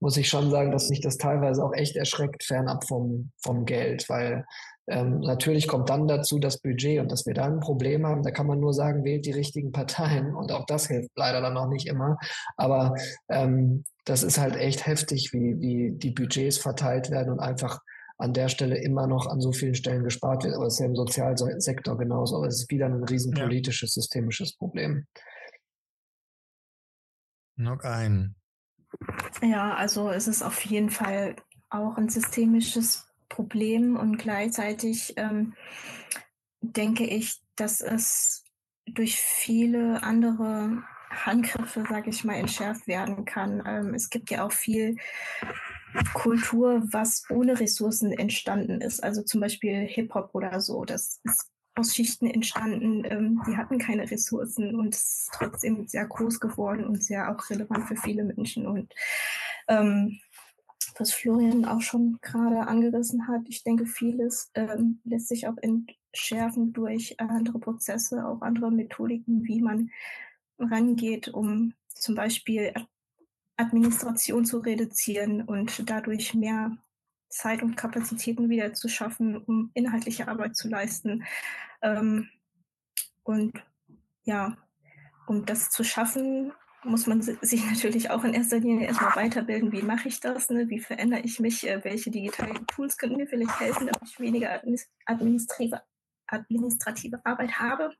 muss ich schon sagen, dass mich das teilweise auch echt erschreckt, fernab vom, vom Geld, weil ähm, natürlich kommt dann dazu das Budget und dass wir da ein Problem haben, da kann man nur sagen, wählt die richtigen Parteien und auch das hilft leider dann noch nicht immer. Aber ähm, das ist halt echt heftig, wie, wie die Budgets verteilt werden und einfach an der Stelle immer noch an so vielen Stellen gespart wird. Aber es ist ja im Sozialsektor genauso. Aber es ist wieder ein riesen politisches, ja. systemisches Problem. Noch ein. Ja, also es ist auf jeden Fall auch ein systemisches Problem und gleichzeitig ähm, denke ich, dass es durch viele andere Handgriffe, sage ich mal, entschärft werden kann. Ähm, es gibt ja auch viel Kultur, was ohne Ressourcen entstanden ist. Also zum Beispiel Hip-Hop oder so. Das ist aus Schichten entstanden, ähm, die hatten keine Ressourcen und es ist trotzdem sehr groß geworden und sehr auch relevant für viele Menschen. Und ähm, was Florian auch schon gerade angerissen hat, ich denke, vieles ähm, lässt sich auch entschärfen durch andere Prozesse, auch andere Methodiken, wie man rangeht, um zum Beispiel Administration zu reduzieren und dadurch mehr Zeit und Kapazitäten wieder zu schaffen, um inhaltliche Arbeit zu leisten. Ähm, und ja, um das zu schaffen, muss man sich natürlich auch in erster Linie erstmal weiterbilden. Wie mache ich das? Ne? Wie verändere ich mich? Äh, welche digitalen Tools können mir vielleicht helfen, damit ich weniger administrative, administrative Arbeit habe?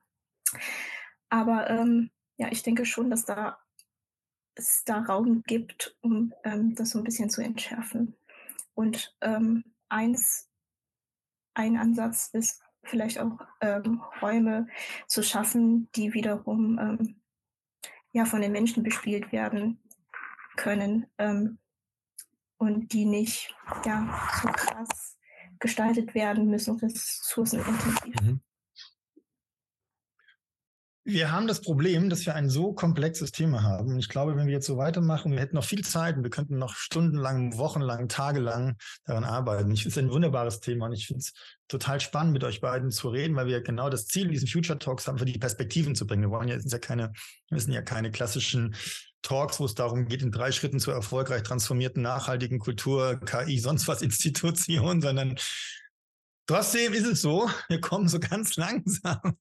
Aber ähm, ja, ich denke schon, dass da es da Raum gibt, um ähm, das so ein bisschen zu entschärfen. Und ähm, eins, ein Ansatz ist vielleicht auch ähm, Räume zu schaffen, die wiederum ähm, ja von den Menschen bespielt werden können ähm, und die nicht ja so krass gestaltet werden müssen, ressourcenintensiv. Mhm. Wir haben das Problem, dass wir ein so komplexes Thema haben. Ich glaube, wenn wir jetzt so weitermachen, wir hätten noch viel Zeit und wir könnten noch stundenlang, wochenlang, tagelang daran arbeiten. Ich finde es ein wunderbares Thema und ich finde es total spannend, mit euch beiden zu reden, weil wir genau das Ziel diesen Future Talks haben, für die Perspektiven zu bringen. Wir wollen ja, sind ja keine, wir sind ja keine klassischen Talks, wo es darum geht, in drei Schritten zur erfolgreich transformierten, nachhaltigen Kultur, KI, sonst was Institution, sondern Trotzdem ist es so, wir kommen so ganz langsam,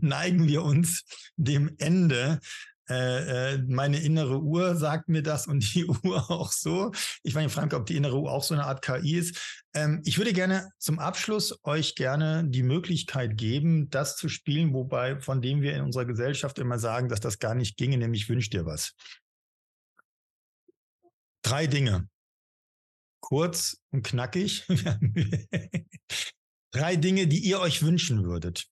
neigen wir uns dem Ende Äh, äh, meine innere Uhr sagt mir das und die Uhr auch so. Ich meine, Frank, ob die innere Uhr auch so eine Art KI ist. Ähm, ich würde gerne zum Abschluss euch gerne die Möglichkeit geben, das zu spielen, wobei von dem wir in unserer Gesellschaft immer sagen, dass das gar nicht ginge, nämlich wünsch dir was. Drei Dinge. Kurz und knackig. Drei Dinge, die ihr euch wünschen würdet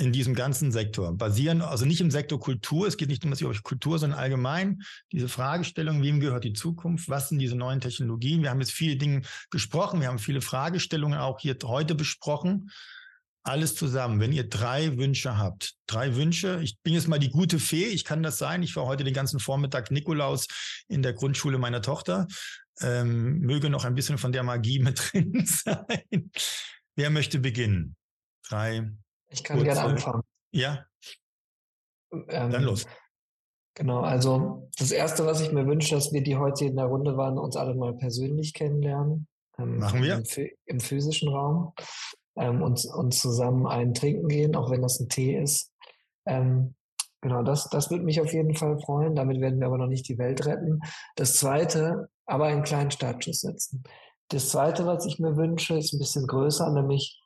in diesem ganzen Sektor. Basieren, also nicht im Sektor Kultur, es geht nicht um das Kultur, sondern allgemein diese Fragestellung, wem gehört die Zukunft, was sind diese neuen Technologien. Wir haben jetzt viele Dinge gesprochen, wir haben viele Fragestellungen auch hier heute besprochen. Alles zusammen, wenn ihr drei Wünsche habt, drei Wünsche, ich bin jetzt mal die gute Fee, ich kann das sein, ich war heute den ganzen Vormittag Nikolaus in der Grundschule meiner Tochter, ähm, möge noch ein bisschen von der Magie mit drin sein. Wer möchte beginnen? Drei. Ich kann kurze, gerne anfangen. Ja. Ähm, Dann los. Genau, also das Erste, was ich mir wünsche, dass wir, die heute in der Runde waren, uns alle mal persönlich kennenlernen. Ähm, Machen wir. Im, im physischen Raum ähm, und, und zusammen einen trinken gehen, auch wenn das ein Tee ist. Ähm, genau, das, das würde mich auf jeden Fall freuen. Damit werden wir aber noch nicht die Welt retten. Das Zweite, aber einen kleinen Startschuss setzen. Das Zweite, was ich mir wünsche, ist ein bisschen größer, nämlich,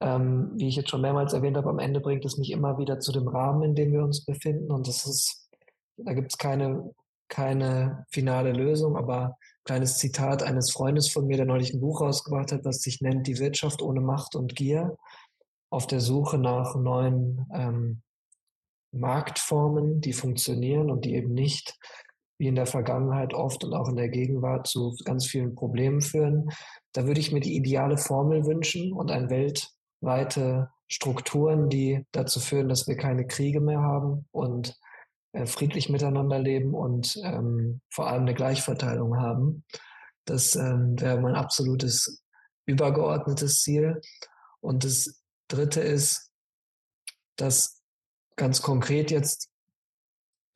ähm, wie ich jetzt schon mehrmals erwähnt habe, am Ende bringt es mich immer wieder zu dem Rahmen, in dem wir uns befinden. Und das ist, da gibt es keine, keine finale Lösung, aber kleines Zitat eines Freundes von mir, der neulich ein Buch rausgebracht hat, das sich nennt Die Wirtschaft ohne Macht und Gier, auf der Suche nach neuen ähm, Marktformen, die funktionieren und die eben nicht wie in der Vergangenheit oft und auch in der Gegenwart zu ganz vielen Problemen führen. Da würde ich mir die ideale Formel wünschen und ein weltweite Strukturen, die dazu führen, dass wir keine Kriege mehr haben und äh, friedlich miteinander leben und ähm, vor allem eine Gleichverteilung haben. Das ähm, wäre mein absolutes übergeordnetes Ziel. Und das Dritte ist, dass ganz konkret jetzt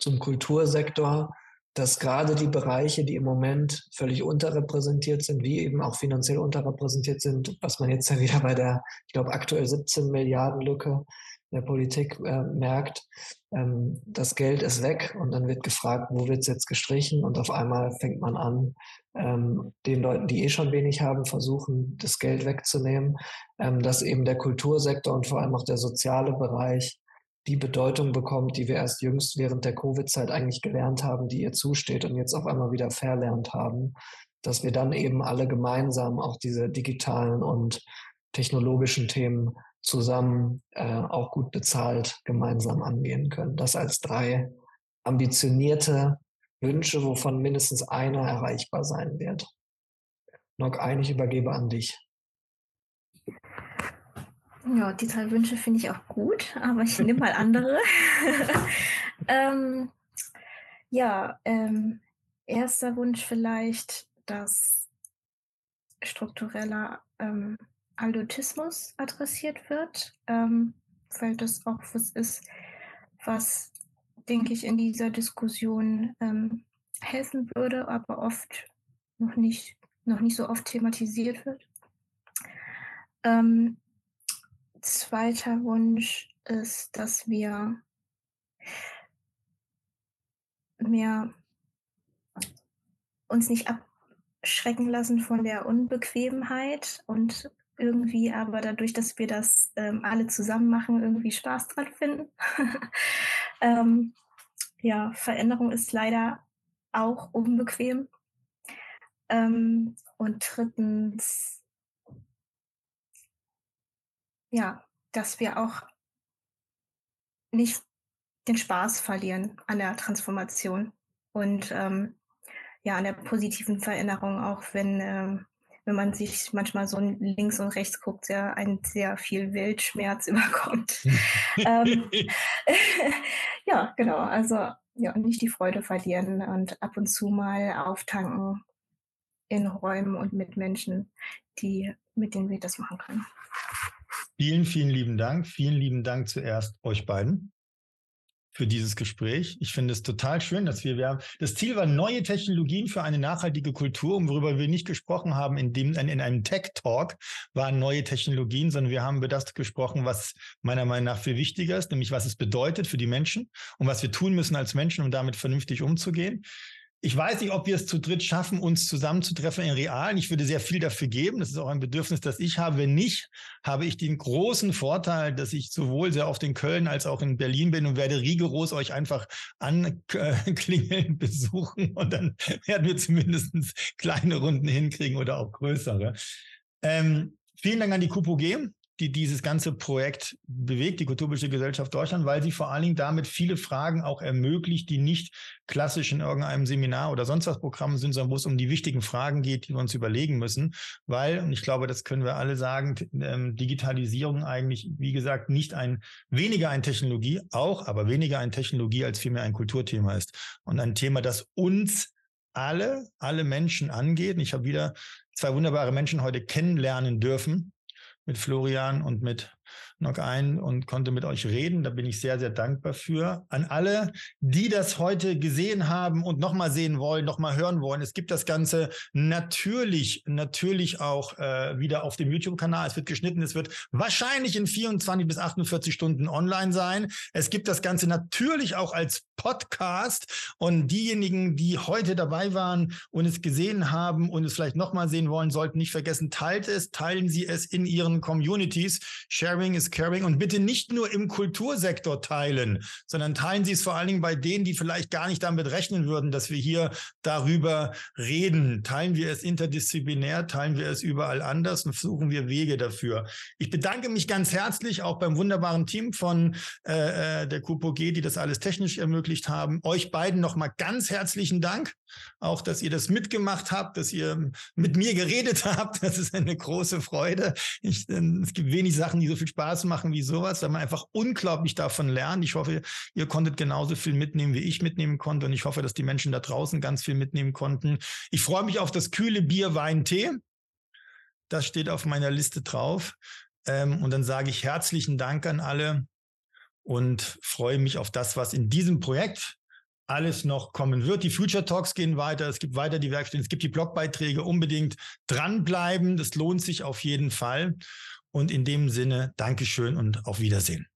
zum Kultursektor, dass gerade die Bereiche, die im Moment völlig unterrepräsentiert sind, wie eben auch finanziell unterrepräsentiert sind, was man jetzt ja wieder bei der, ich glaube, aktuell 17 Milliarden Lücke der Politik äh, merkt, ähm, das Geld ist weg und dann wird gefragt, wo wird es jetzt gestrichen? Und auf einmal fängt man an, ähm, den Leuten, die eh schon wenig haben, versuchen, das Geld wegzunehmen, ähm, dass eben der Kultursektor und vor allem auch der soziale Bereich die Bedeutung bekommt, die wir erst jüngst während der Covid-Zeit eigentlich gelernt haben, die ihr zusteht und jetzt auf einmal wieder verlernt haben, dass wir dann eben alle gemeinsam auch diese digitalen und technologischen Themen zusammen äh, auch gut bezahlt gemeinsam angehen können. Das als drei ambitionierte Wünsche, wovon mindestens einer erreichbar sein wird. Nock ein, ich übergebe an dich. Ja, die drei Wünsche finde ich auch gut, aber ich nehme mal andere. ähm, ja, ähm, erster Wunsch vielleicht, dass struktureller ähm, Aldotismus adressiert wird, ähm, weil das auch was ist, was, denke ich, in dieser Diskussion ähm, helfen würde, aber oft noch nicht, noch nicht so oft thematisiert wird. Ähm, zweiter Wunsch ist, dass wir mehr uns nicht abschrecken lassen von der Unbequemheit und irgendwie aber dadurch, dass wir das ähm, alle zusammen machen, irgendwie Spaß dran finden. ähm, ja, Veränderung ist leider auch unbequem. Ähm, und drittens, ja, dass wir auch nicht den Spaß verlieren an der Transformation und ähm, ja, an der positiven Veränderung, auch wenn ähm, wenn man sich manchmal so links und rechts guckt, sehr, ein sehr viel Wildschmerz überkommt. ähm, ja, genau. Also ja, nicht die Freude verlieren und ab und zu mal auftanken in Räumen und mit Menschen, die, mit denen wir das machen können. Vielen, vielen lieben Dank. Vielen lieben Dank zuerst euch beiden für dieses Gespräch. Ich finde es total schön, dass wir, wir haben, das Ziel war neue Technologien für eine nachhaltige Kultur, und worüber wir nicht gesprochen haben in dem, in einem Tech Talk waren neue Technologien, sondern wir haben über das gesprochen, was meiner Meinung nach viel wichtiger ist, nämlich was es bedeutet für die Menschen und was wir tun müssen als Menschen, um damit vernünftig umzugehen. Ich weiß nicht, ob wir es zu dritt schaffen, uns zusammenzutreffen in Realen. Ich würde sehr viel dafür geben. Das ist auch ein Bedürfnis, das ich habe. Wenn nicht, habe ich den großen Vorteil, dass ich sowohl sehr oft in Köln als auch in Berlin bin und werde rigoros euch einfach anklingeln, besuchen und dann werden wir zumindest kleine Runden hinkriegen oder auch größere. Ähm, vielen Dank an die KUPOG die dieses ganze Projekt bewegt, die Kulturbische Gesellschaft Deutschland, weil sie vor allen Dingen damit viele Fragen auch ermöglicht, die nicht klassisch in irgendeinem Seminar oder sonst was Programm sind, sondern wo es um die wichtigen Fragen geht, die wir uns überlegen müssen. Weil, und ich glaube, das können wir alle sagen, ähm, Digitalisierung eigentlich, wie gesagt, nicht ein, weniger ein Technologie, auch, aber weniger ein Technologie als vielmehr ein Kulturthema ist. Und ein Thema, das uns alle, alle Menschen angeht. Und ich habe wieder zwei wunderbare Menschen heute kennenlernen dürfen mit Florian und mit noch ein und konnte mit euch reden. Da bin ich sehr, sehr dankbar für. An alle, die das heute gesehen haben und nochmal sehen wollen, nochmal hören wollen. Es gibt das Ganze natürlich, natürlich auch äh, wieder auf dem YouTube-Kanal. Es wird geschnitten. Es wird wahrscheinlich in 24 bis 48 Stunden online sein. Es gibt das Ganze natürlich auch als Podcast. Und diejenigen, die heute dabei waren und es gesehen haben und es vielleicht nochmal sehen wollen, sollten nicht vergessen, teilt es, teilen Sie es in Ihren Communities. Sharing is caring und bitte nicht nur im Kultursektor teilen, sondern teilen Sie es vor allen Dingen bei denen, die vielleicht gar nicht damit rechnen würden, dass wir hier darüber reden. Teilen wir es interdisziplinär, teilen wir es überall anders und suchen wir Wege dafür. Ich bedanke mich ganz herzlich auch beim wunderbaren Team von äh, äh der KUPOG, die das alles technisch ermöglicht haben. Euch beiden nochmal ganz herzlichen Dank, auch dass ihr das mitgemacht habt, dass ihr mit mir geredet habt. Das ist eine große Freude. Ich, es gibt wenig Sachen, die so viel Spaß machen wie sowas, weil man einfach unglaublich davon lernt. Ich hoffe, ihr konntet genauso viel mitnehmen, wie ich mitnehmen konnte. Und ich hoffe, dass die Menschen da draußen ganz viel mitnehmen konnten. Ich freue mich auf das kühle Bier, Wein, Tee. Das steht auf meiner Liste drauf. Ähm, und dann sage ich herzlichen Dank an alle und freue mich auf das, was in diesem Projekt alles noch kommen wird. Die Future Talks gehen weiter, es gibt weiter die Werkstätten, es gibt die Blogbeiträge, unbedingt dranbleiben, das lohnt sich auf jeden Fall. Und in dem Sinne, Dankeschön und auf Wiedersehen.